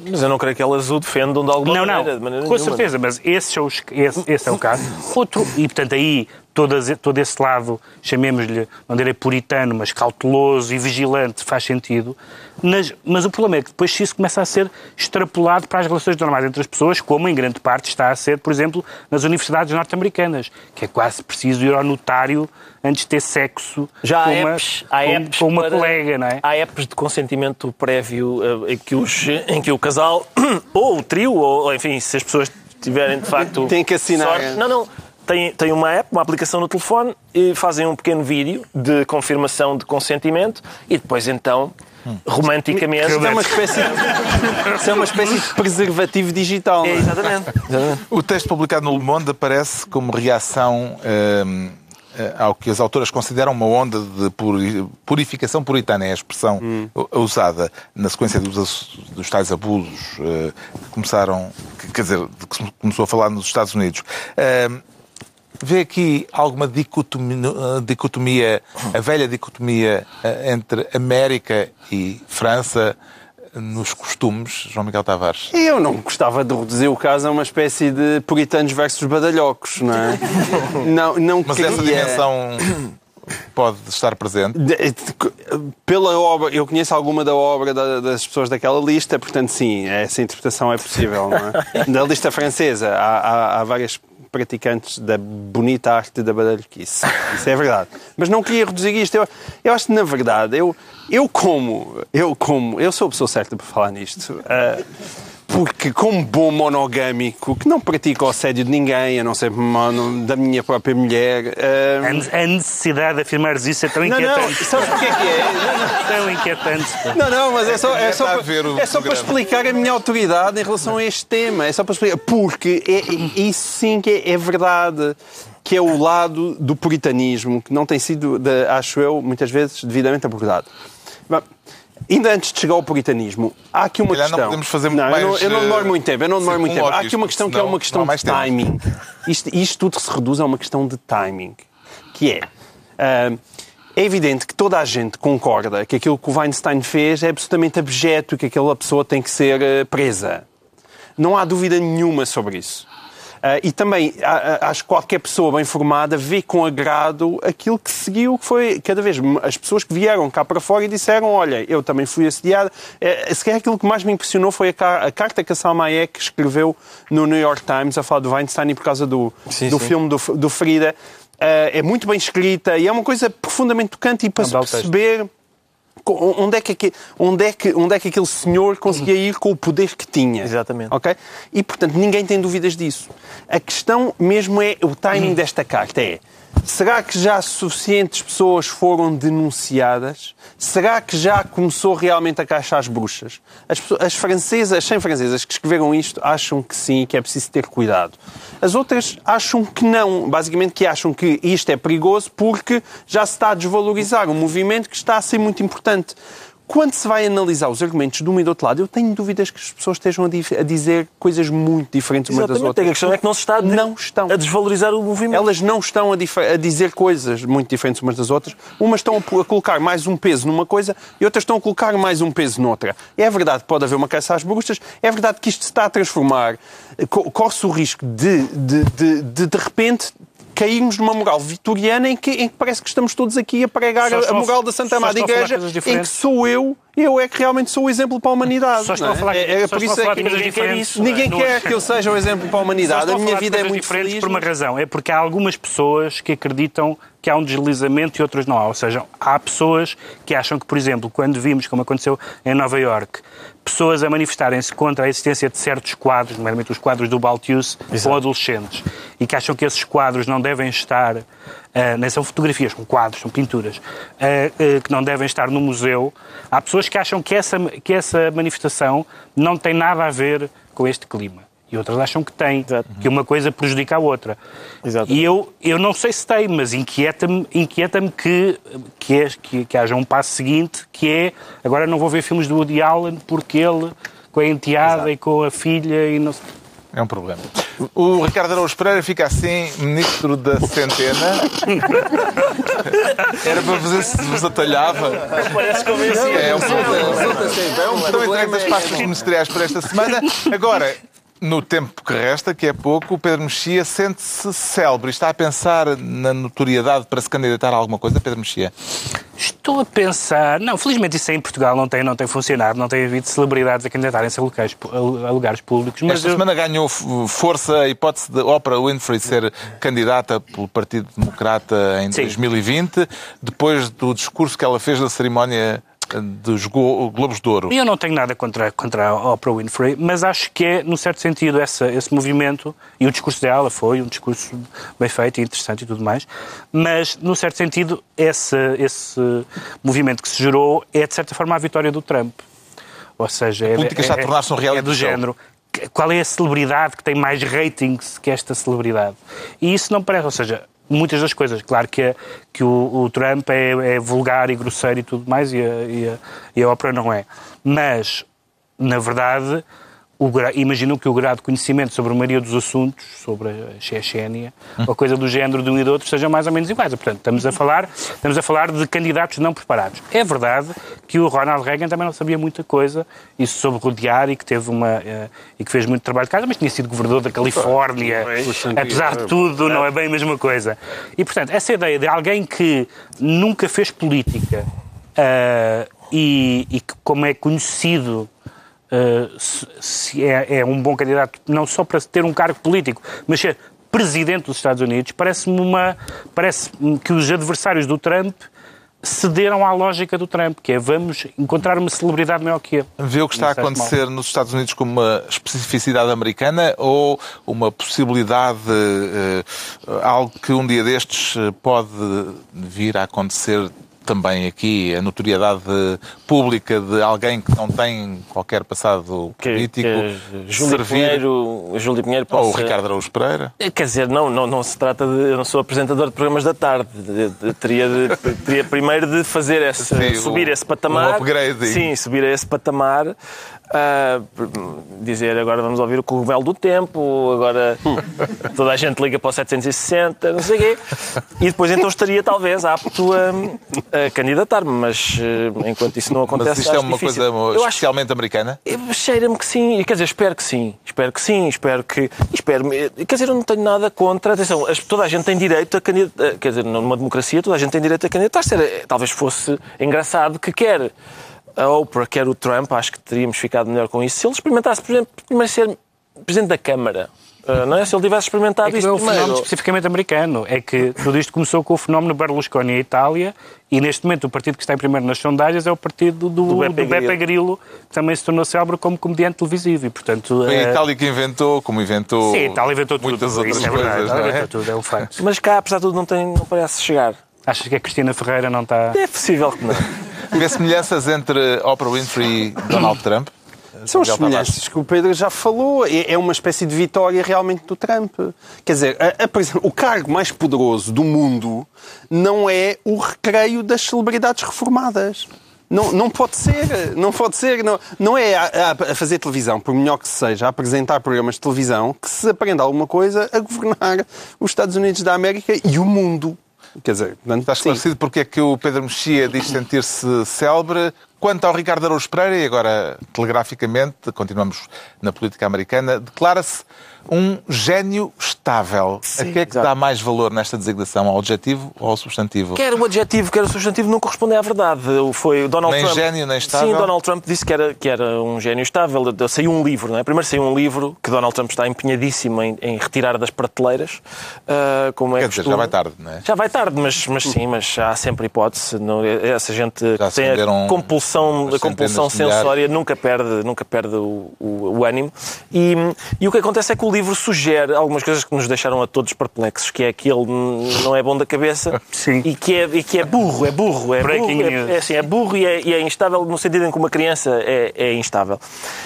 Mas eu não creio que elas o defendam de alguma Não, maneira. não, maneira com nenhuma. certeza, mas esse, são os- esse, esse é o caso. Outro, e portanto aí todas, todo esse lado, chamemos-lhe, não direi puritano, mas cauteloso e vigilante, faz sentido. Mas, mas o problema é que depois isso começa a ser extrapolado para as relações normais entre as pessoas, como em grande parte está a ser, por exemplo, nas universidades norte-americanas, que é quase preciso ir ao notário antes de ter sexo Já com uma, apps, com, apps com uma para- colega, não é? Há apps de consentimento prévio eh, em, que os, em que o casal, ou o trio, ou enfim, se as pessoas tiverem de facto. Têm que assinar. sorte- Não, não. Tem, tem uma app, uma aplicação no telefone, e fazem um pequeno vídeo de confirmação de consentimento e depois então, romanticamente. Isso é uma espécie de, isso é uma espécie de preservativo digital. É, exatamente. O texto publicado no Le Monde aparece como reação hum, ao que as autoras consideram uma onda de puri- purificação puritana, é a expressão u- usada na sequência dos, dos tais abusos eh, que começaram, que- quer dizer, de que se começou a falar nos Estados Unidos. Hum, Vê aqui alguma dicotomia, dicotomia, a velha dicotomia eh, entre América e França eh, nos costumes, João Miguel Tavares? Eu não gostava de reduzir o caso a uma espécie de puritanos versus badalhocos, não é? Não, não Mas queria... essa dimensão pode estar presente. Pela obra, eu conheço alguma da obra da- das pessoas daquela lista, portanto, sim, essa interpretação é possível. Não é? Da lista francesa, há, há, há várias praticantes da bonita arte da badalhoquice. Isso é verdade. Mas não queria reduzir isto. Eu, eu acho que, na verdade, eu, eu como, eu como, eu sou a pessoa certa para falar nisto. ah, porque, como bom monogâmico, que não pratico o assédio de ninguém, a não ser mono- da minha própria mulher. ah, A ne- A necessidade de afirmares isso é tão não, não, inquietante. sabes porquê que é? Tão inquietante. Não, não, mas é só, é só, a para, ver o é só para explicar a minha autoridade em relação a este tema. É só para explicar. Porque é, é- isso sim que é, é verdade. Que é o lado do puritanismo, que não tem sido, de- acho eu, muitas vezes devidamente abordado. Ainda antes de chegar ao puritanismo, há aqui uma calhar não questão. podemos fazer não, eu não, mais, eu não demoro eh, muito tempo. Eu não demoro muito tempo. Há aqui uma questão que é uma questão não mais de timing. Isto, isto tudo se reduz a uma questão de timing. Que é. ah, é evidente que toda a gente concorda que aquilo que o Weinstein fez é absolutamente abjeto e que aquela pessoa tem que ser eh, presa. Não há dúvida nenhuma sobre isso. Ah, e também ah, ah, acho que qualquer pessoa bem formada vê com agrado aquilo que seguiu, que foi cada vez as pessoas que vieram cá para fora e disseram: Olha, eu também fui assediada. Eh, se calhar aquilo que mais me impressionou foi a, a carta que a Salma Hayek escreveu no New York Times a falar do Weinstein e por causa do, Sim, do sim. filme do, do Frida. Ah, é muito bem escrita e é uma coisa profundamente tocante e para É se belo texto. Onde é, que, onde, é que, onde é que aquele senhor conseguia ir com o poder que tinha. Exatamente. Ok? E, portanto, ninguém tem dúvidas disso. A questão mesmo é, o timing desta carta é, será que já suficientes pessoas foram denunciadas? Será que já começou realmente a caixar as bruxas? As, as francesas, as 100 francesas que escreveram isto acham que sim, que é preciso ter cuidado. As outras acham que não. Basicamente que acham que isto é perigoso porque já se está a desvalorizar um movimento que está a ser muito importante. Quando se vai analisar os argumentos de um e do outro lado, eu tenho dúvidas que as pessoas estejam a, a dizer coisas muito diferentes umas das outras. A questão é que não se está a, Não estão. a desvalorizar o movimento. Elas não estão a, a dizer coisas muito diferentes umas das outras. Umas estão a, colocar mais um peso numa coisa e outras estão a colocar mais um peso noutra. É verdade que pode haver uma caça às bruxas, é verdade que isto se está a transformar, co- corre-se o risco de, de, de, de, de repente, cairmos numa moral vitoriana em que, em que parece que estamos todos aqui a pregar a, a a- moral da Santa Amada a Igreja, em que sou eu, eu é que realmente sou o exemplo para a humanidade. Só estão não a é? falar, É- é por isso a é que ninguém quer isso. Ninguém Não- quer que eu seja um exemplo para a humanidade. estou A minha vida é muito diferentes feliz. por uma razão. É porque há algumas pessoas que acreditam que há um deslizamento e outras não há. Ou seja, há pessoas que acham que, por exemplo, quando vimos, como aconteceu em Nova Iorque, pessoas a manifestarem-se contra a existência de certos quadros, nomeadamente os quadros do Baltius, com adolescentes, e que acham que esses quadros não devem estar, ah, nem são fotografias, são quadros, são pinturas, ah, ah, que não devem estar no museu, há pessoas que acham que essa, que essa manifestação não tem nada a ver com este clima. E outras acham que tem, Exato. que uma coisa prejudica a outra. Exato. E eu, eu não sei se tem, mas inquieta-me inquieta que, que, é- que, que haja um passo seguinte, que é agora não vou ver filmes do Woody Allen porque ele, com a enteada e com a filha e não sei. É um problema. O Ricardo Araújo Pereira fica assim, ministro da centena. Era para ver se vos atalhava. Parece convencido. É um problema. É um Estão entregues problema. as pastas ministeriais para esta semana. Agora, no tempo que resta, que é pouco, o Pedro Mexia sente-se célebre. Está a pensar na notoriedade para se candidatar a alguma coisa, Pedro Mexia? Estou a pensar. Não, felizmente isso em Portugal não tem, não tem funcionado, não tem havido celebridades a candidatarem-se a, locais- a lugares públicos. Mas Esta eu- semana ganhou força a hipótese de Oprah Winfrey ser candidata pelo Partido Democrata em Sim. 2020, depois do discurso que ela fez na cerimónia dos Globos de Ouro. Eu não tenho nada contra, contra a Oprah Winfrey, mas acho que é, num certo sentido, essa, esse movimento, e o discurso dela foi um discurso bem feito e interessante e tudo mais, mas, num certo sentido, esse, esse movimento que se gerou é, de certa forma, a vitória do Trump. Ou seja, é, política está a é- tornar-se um reality é do show. género. Qual é a celebridade que tem mais ratings que esta celebridade? E isso não parece, ou seja, muitas das coisas. Claro que, que o, o Trump é, é vulgar e grosseiro e tudo mais, e a, e a, e a Oprah não é. Mas, na verdade, gra- imagino que o grau de conhecimento sobre a maioria dos assuntos, sobre a Chechênia, ou coisa do género de um e do outro, sejam mais ou menos iguais. Portanto, estamos a falar, estamos a falar de candidatos não preparados. É verdade que o Ronald Reagan também não sabia muita coisa, isso soube rodear e que teve uma eh, e que fez muito trabalho de casa, mas tinha sido governador da Califórnia. Apesar de tudo, não é bem a mesma coisa. E, portanto, essa ideia de alguém que nunca fez política ah, e, e que, como é conhecido, ah, se, se é, é um bom candidato não só para ter um cargo político, mas ser presidente dos Estados Unidos, parece-me uma. Parece que os adversários do Trump cederam à lógica do Trump, que é vamos encontrar uma celebridade maior que ele. Vê o que está a acontecer nos Estados Unidos como uma especificidade americana ou uma possibilidade, eh, algo que um dia destes eh, pode vir a acontecer também aqui, a notoriedade pública de alguém que não tem qualquer passado político, que Júlio servir, Pinheiro, Júlio Pinheiro ou o possa- Ricardo Araújo Pereira. Quer dizer, não, não, não se trata de. Eu não sou apresentador de programas da tarde. De- de- teria, de- teria primeiro de fazer esse, Sim, subir um- esse patamar. um upgrading. Sim, subir a esse patamar. Ah, dizer agora vamos ouvir o cogumelo do tempo, agora toda a gente liga para o 760, não sei o quê. E depois então estaria talvez apto a, a candidatar-me, mas eh, enquanto isso não acontece. Mas isto é acho uma difícil. coisa Eu acho especialmente americana? eu- Cheira-me que sim, quer dizer, espero que sim, espero que sim, espero que. Espero, quer dizer, eu não tenho nada contra. Atenção, toda a gente tem direito a candidatar. Quer dizer, numa democracia, toda a gente tem direito a candidatar-se. Talvez fosse engraçado que quer a Oprah, quer o Trump, acho que teríamos ficado melhor com isso. Se ele experimentasse, por exemplo, primeiro ser presidente da Câmara, ah, não é? Se ele tivesse experimentado É que isso não é um fenómeno primeiro. especificamente americano. É que tudo isto começou com o fenómeno Berlusconi em Itália e neste momento o partido que está em primeiro nas sondagens é o partido do, Do do Beppe Beppe, Grillo. Que também se tornou célebre como comediante televisivo e, portanto... Foi a eh, Itália que inventou, como inventou Sim, a Itália inventou tudo. muitas outras Isso é verdade, coisas, a Itália não é? inventou tudo, é um facto. Mas cá, apesar de tudo, não, tem, não parece chegar. Achas que a Cristina Ferreira não está... É possível que não. Vê semelhanças entre Oprah Winfrey e Donald Trump? São as semelhanças que o Pedro já falou. É é uma espécie de vitória realmente do Trump. Quer dizer, a- a- por exemplo, o cargo mais poderoso do mundo não é o recreio das celebridades reformadas. Não, não pode ser, não pode ser. Não, não é a, a- a fazer televisão, por melhor que seja, a apresentar programas de televisão, que se aprenda alguma coisa a governar os Estados Unidos da América e o mundo. Quer dizer, portanto, Está sim. esclarecido porque é que o Pedro Mexia diz sentir-se célebre. Quanto ao Ricardo Araújo Pereira, e agora telegraficamente, continuamos na política americana, declara-se um gênio estável. a que é que exato. dá mais valor nesta designação? Ao adjetivo ou ao substantivo? Quer o adjetivo, quer o substantivo, não correspondem à verdade. Foi Donald Nem Trump. gênio, nem estável? Sim, Donald Trump disse que era, que era um gênio estável. Saiu um livro, não é? Primeiro saiu um livro que Donald Trump está empenhadíssimo em, em retirar das prateleiras. ah, como é Quer dizer, já vai tarde, não é? Já vai tarde, mas, mas sim, mas há sempre hipótese. Não, essa gente Já tem a compulsão, a compulsão sensória, nunca perde, nunca perde o, o, o ânimo. E, e o que acontece é que o livro sugere algumas coisas que nos deixaram a todos perplexos, que é que ele não é bom da cabeça Sim. e que é, e que é burro, é burro, é Breaking burro, news. é, é, assim, é burro e é, e é instável no sentido em que uma criança é, é instável.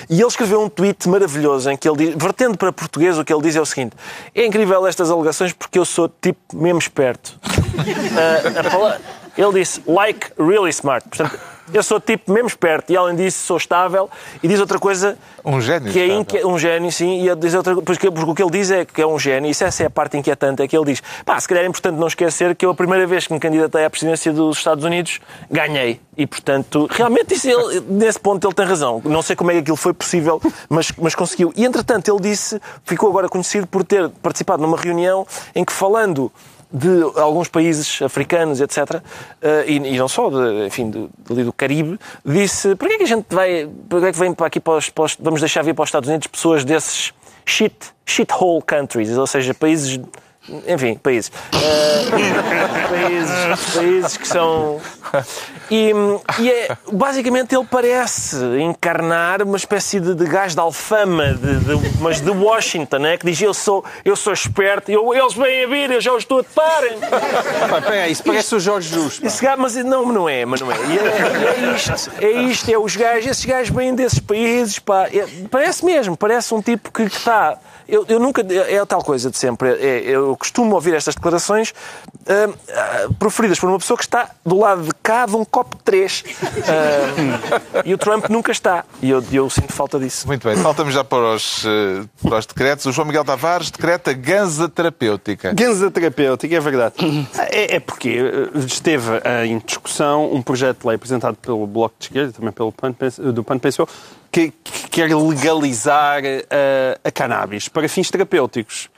E ele escreveu um tweet maravilhoso em que ele diz, vertendo para português, o que ele diz é o seguinte: é incrível estas alegações porque eu sou tipo mesmo esperto. Ah, a pala- ele disse like really smart. Portanto, Eu sou tipo mesmo esperto e além disso sou estável e diz outra coisa Um gênio. que é inque... um gênio, sim, e diz outra porque, porque o que ele diz é que é um gênio, e isso essa é a parte inquietante, é que ele diz, pá, se calhar é importante não esquecer que eu a primeira vez que me candidatei à presidência dos Estados Unidos ganhei. E, portanto, realmente isso ele, nesse ponto ele tem razão. Não sei como é que aquilo foi possível, mas, mas conseguiu. E, entretanto, ele disse, ficou agora conhecido por ter participado numa reunião em que, falando de alguns países africanos, etc., eh, e, e não só, de, enfim, do, ali do Caribe, disse, por que é que a gente vai, por que é que vem para aqui para os, para os- vamos deixar vir para os Estados Unidos pessoas desses shit, shithole countries, ou seja, países, enfim, países. Eh, países, países que são... E, e é, basicamente ele parece encarnar uma espécie de, de gás de alfama, de, de- mas de Washington, né? que diz eu sou, eu sou esperto, eu, eles vêm a vir, eu já os estou a parem. Pá, peraí, isso parece o Jorge pá. Esse gajo, mas não, não é, mas não é. É, é isto, é isto, é os gajos, esses gajos vêm desses países, pá. É- parece mesmo, parece um tipo que está. Eu, eu nunca. É a tal coisa de sempre. é- eu costumo ouvir estas declarações ah, proferidas por uma pessoa que está do lado de cá de um copo de três. Ah, e o Trump nunca está. E eu, eu sinto falta disso. Muito bem, faltamos já para os, eh, para os decretos. O João Miguel Tavares decreta ganza terapêutica. Ganza terapêutica, é verdade. É, é porque eh, esteve eh, em discussão um projeto de lei apresentado pelo Bloco de Esquerda, também pelo PAN, do PAN PSO, que, que quer legalizar eh, a cannabis para fins terapêuticos.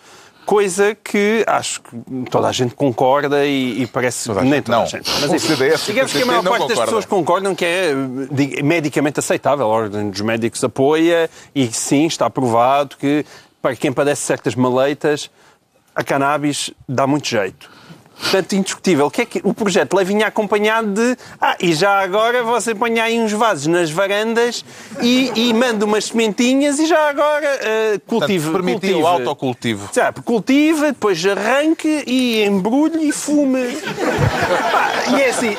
Coisa que acho que toda a gente concorda e, e parece Toda a nem toda não. a gente. O CDS e o digamos que a maior parte das pessoas concordam que é di- medicamente aceitável. A Ordem dos Médicos apoia e sim, está aprovado que para quem padece certas maleitas, a cannabis dá muito jeito. Portanto, indiscutível. O, que é que, o projeto de lei vinha acompanhado de ah, e já agora você põe aí uns vasos nas varandas e, e manda umas sementinhas e já agora uh, cultive. Portanto, permitiu o autocultivo. Sabe, cultiva, depois arranque e embrulhe e fume. Pá, e é assim.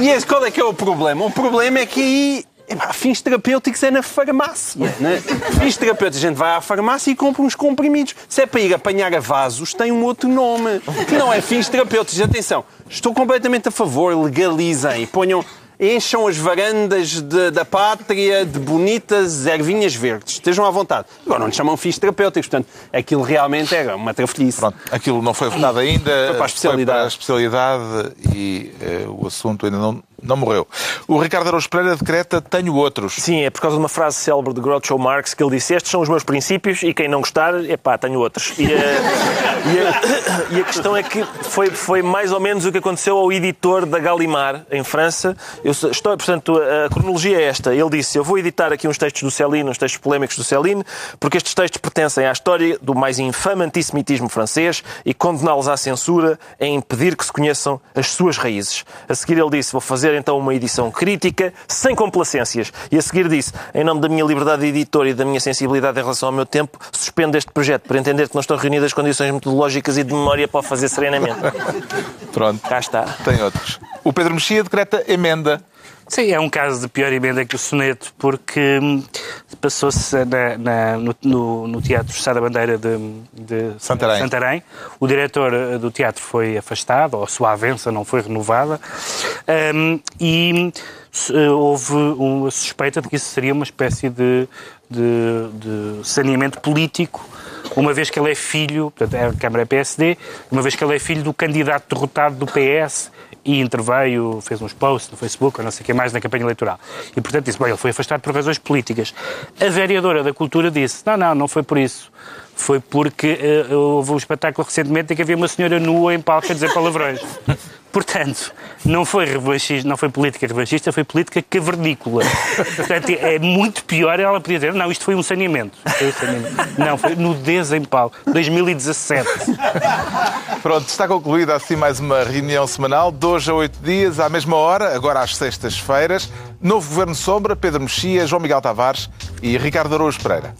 E esse, qual é que é o problema? O problema é que aí. Epá, fins terapêuticos é na farmácia. Né? Fins terapêuticos, a gente vai à farmácia e compra uns comprimidos. Se é para ir apanhar a vasos, tem um outro nome. Que não é fins terapêuticos. Atenção, estou completamente a favor, legalizem, ponham. Encham as varandas de- da pátria de bonitas ervinhas verdes. Estejam à vontade. Agora não lhe chamam fins terapêuticos. Portanto, aquilo realmente era uma trafolhice. Pronto, aquilo não foi votado ainda. Foi para a especialidade. para a especialidade e eh, o assunto ainda não, não morreu. O Ricardo Araújo Pereira decreta tenho outros. Sim, é por causa de uma frase célebre de Groucho Marx que ele disse: Estes são os meus princípios e quem não gostar, epá, tenho outros. E a, e a- e a questão é que foi, foi mais ou menos o que aconteceu ao editor da Gallimard, em França. Eu estou, portanto, a, a cronologia é esta. Ele disse: Eu vou editar aqui uns textos do Céline, uns textos polémicos do Céline, porque estes textos pertencem à história do mais infame antissemitismo francês e condená-los à censura é impedir que se conheçam as suas raízes. A seguir ele disse: Vou fazer então uma edição crítica, sem complacências. E a seguir disse: Em nome da minha liberdade de editor e da minha sensibilidade em relação ao meu tempo, suspendo este projeto para entender que não estão reunidas condições metodológicas e de memória para o fazer serenamente. Pronto, Cá está. tem outros. O Pedro Mexia decreta emenda. Sim, é um caso de pior emenda que o soneto, porque hum, passou-se no, no- no Teatro Sá da Bandeira de, de Santarém. O diretor eh, do teatro foi afastado, ou a sua avença não foi renovada, hum, e eh, houve uma suspeita de que isso seria uma espécie de, de, de saneamento político uma vez que ele é filho, portanto, a Câmara é PSD, uma vez que ele é filho do candidato derrotado do PS e interveio, fez uns posts no Facebook, ou não sei o que mais, na campanha eleitoral. E, portanto, disse, bem, ele foi afastado por razões políticas. A vereadora da Cultura disse, não, não, não foi por isso. Foi porque eh, houve um espetáculo recentemente em que havia uma senhora nua em palco a dizer palavrões. Portanto, não foi, revanchista, não foi política revanchista, foi política cavernícola. Portanto, é muito pior. Ela podia dizer, não, isto foi um saneamento. Foi um saneamento. Não, foi nudez em palco. 2017. Pronto, está concluída assim mais uma reunião semanal, hoje a oito dias, à mesma hora, agora às sextas-feiras. Novo Governo Sombra, Pedro Mexia, João Miguel Tavares e Ricardo Araújo Pereira.